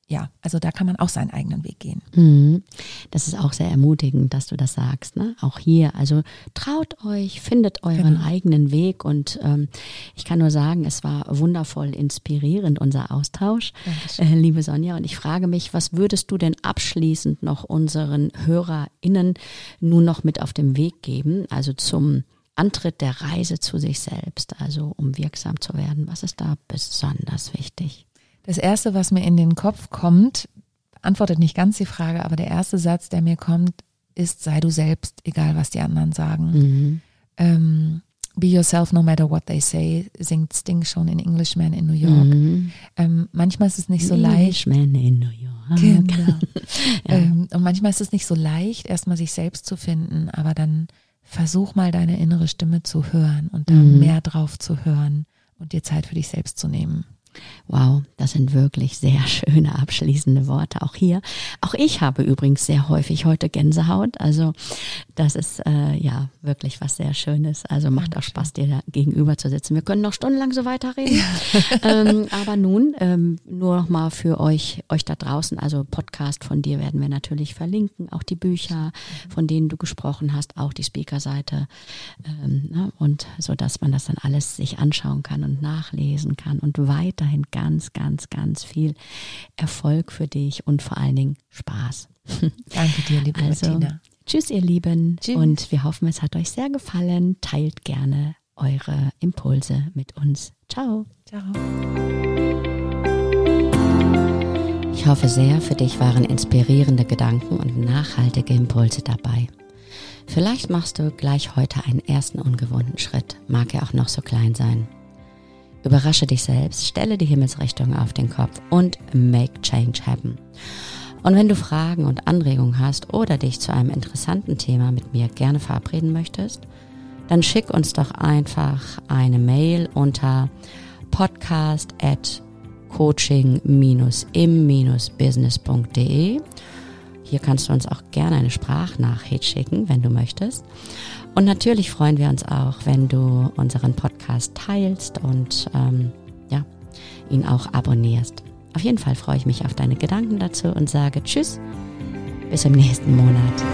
ja, also da kann man auch seinen eigenen Weg gehen. Mhm. Das ist auch sehr ermutigend, dass du das sagst. Ne? Auch hier, also traut euch, findet euren Genau. eigenen Weg. Und ähm, ich kann nur sagen, es war wundervoll inspirierend, unser Austausch, äh, liebe Sonja. Und ich frage mich, was würdest du denn abschließend noch unseren HörerInnen nun noch mit auf den Weg geben? Also zum Antritt der Reise zu sich selbst, also um wirksam zu werden. Was ist da besonders wichtig? Das erste, was mir in den Kopf kommt, antwortet nicht ganz die Frage, aber der erste Satz, der mir kommt, ist, sei du selbst, egal was die anderen sagen. Mhm. Ähm, Be yourself no matter what they say, singt Sting schon in Englishman in New York. Mhm. Ähm, manchmal ist es nicht so leicht. Englishman in New York. Genau. Ja. ähm, und manchmal ist es nicht so leicht, erstmal sich selbst zu finden, aber dann versuch mal deine innere Stimme zu hören und da Mhm. mehr drauf zu hören und dir Zeit für dich selbst zu nehmen. Wow, das sind wirklich sehr schöne abschließende Worte. Auch hier. Auch ich habe übrigens sehr häufig heute Gänsehaut. Also das ist äh, ja wirklich was sehr Schönes. Also macht auch Spaß, dir da gegenüber zu sitzen. Wir können noch stundenlang so weiterreden. ähm, aber nun ähm, nur noch mal für euch, euch da draußen. Also Podcast von dir werden wir natürlich verlinken. Auch die Bücher, von denen du gesprochen hast, auch die Speakerseite. Ähm, ne? Und so, dass man das dann alles sich anschauen kann und nachlesen kann und weiterhin ganz, ganz, ganz viel Erfolg für dich und vor allen Dingen Spaß. Danke dir, liebe Also, Bettina. tschüss, ihr Lieben. Tschüss. Und wir hoffen, es hat euch sehr gefallen. Teilt gerne eure Impulse mit uns. Ciao. Ciao. Ich hoffe sehr, für dich waren inspirierende Gedanken und nachhaltige Impulse dabei. Vielleicht machst du gleich heute einen ersten ungewohnten Schritt, mag er auch noch so klein sein. Überrasche dich selbst, stelle die Himmelsrichtung auf den Kopf und make change happen. Und wenn du Fragen und Anregungen hast oder dich zu einem interessanten Thema mit mir gerne verabreden möchtest, dann schick uns doch einfach eine Mail unter podcast at coaching-im-business.de. Hier kannst du uns auch gerne eine Sprachnachricht schicken, wenn du möchtest. Und natürlich freuen wir uns auch, wenn du unseren Podcast teilst und ähm, ja, ihn auch abonnierst. Auf jeden Fall freue ich mich auf deine Gedanken dazu und sage Tschüss, bis im nächsten Monat.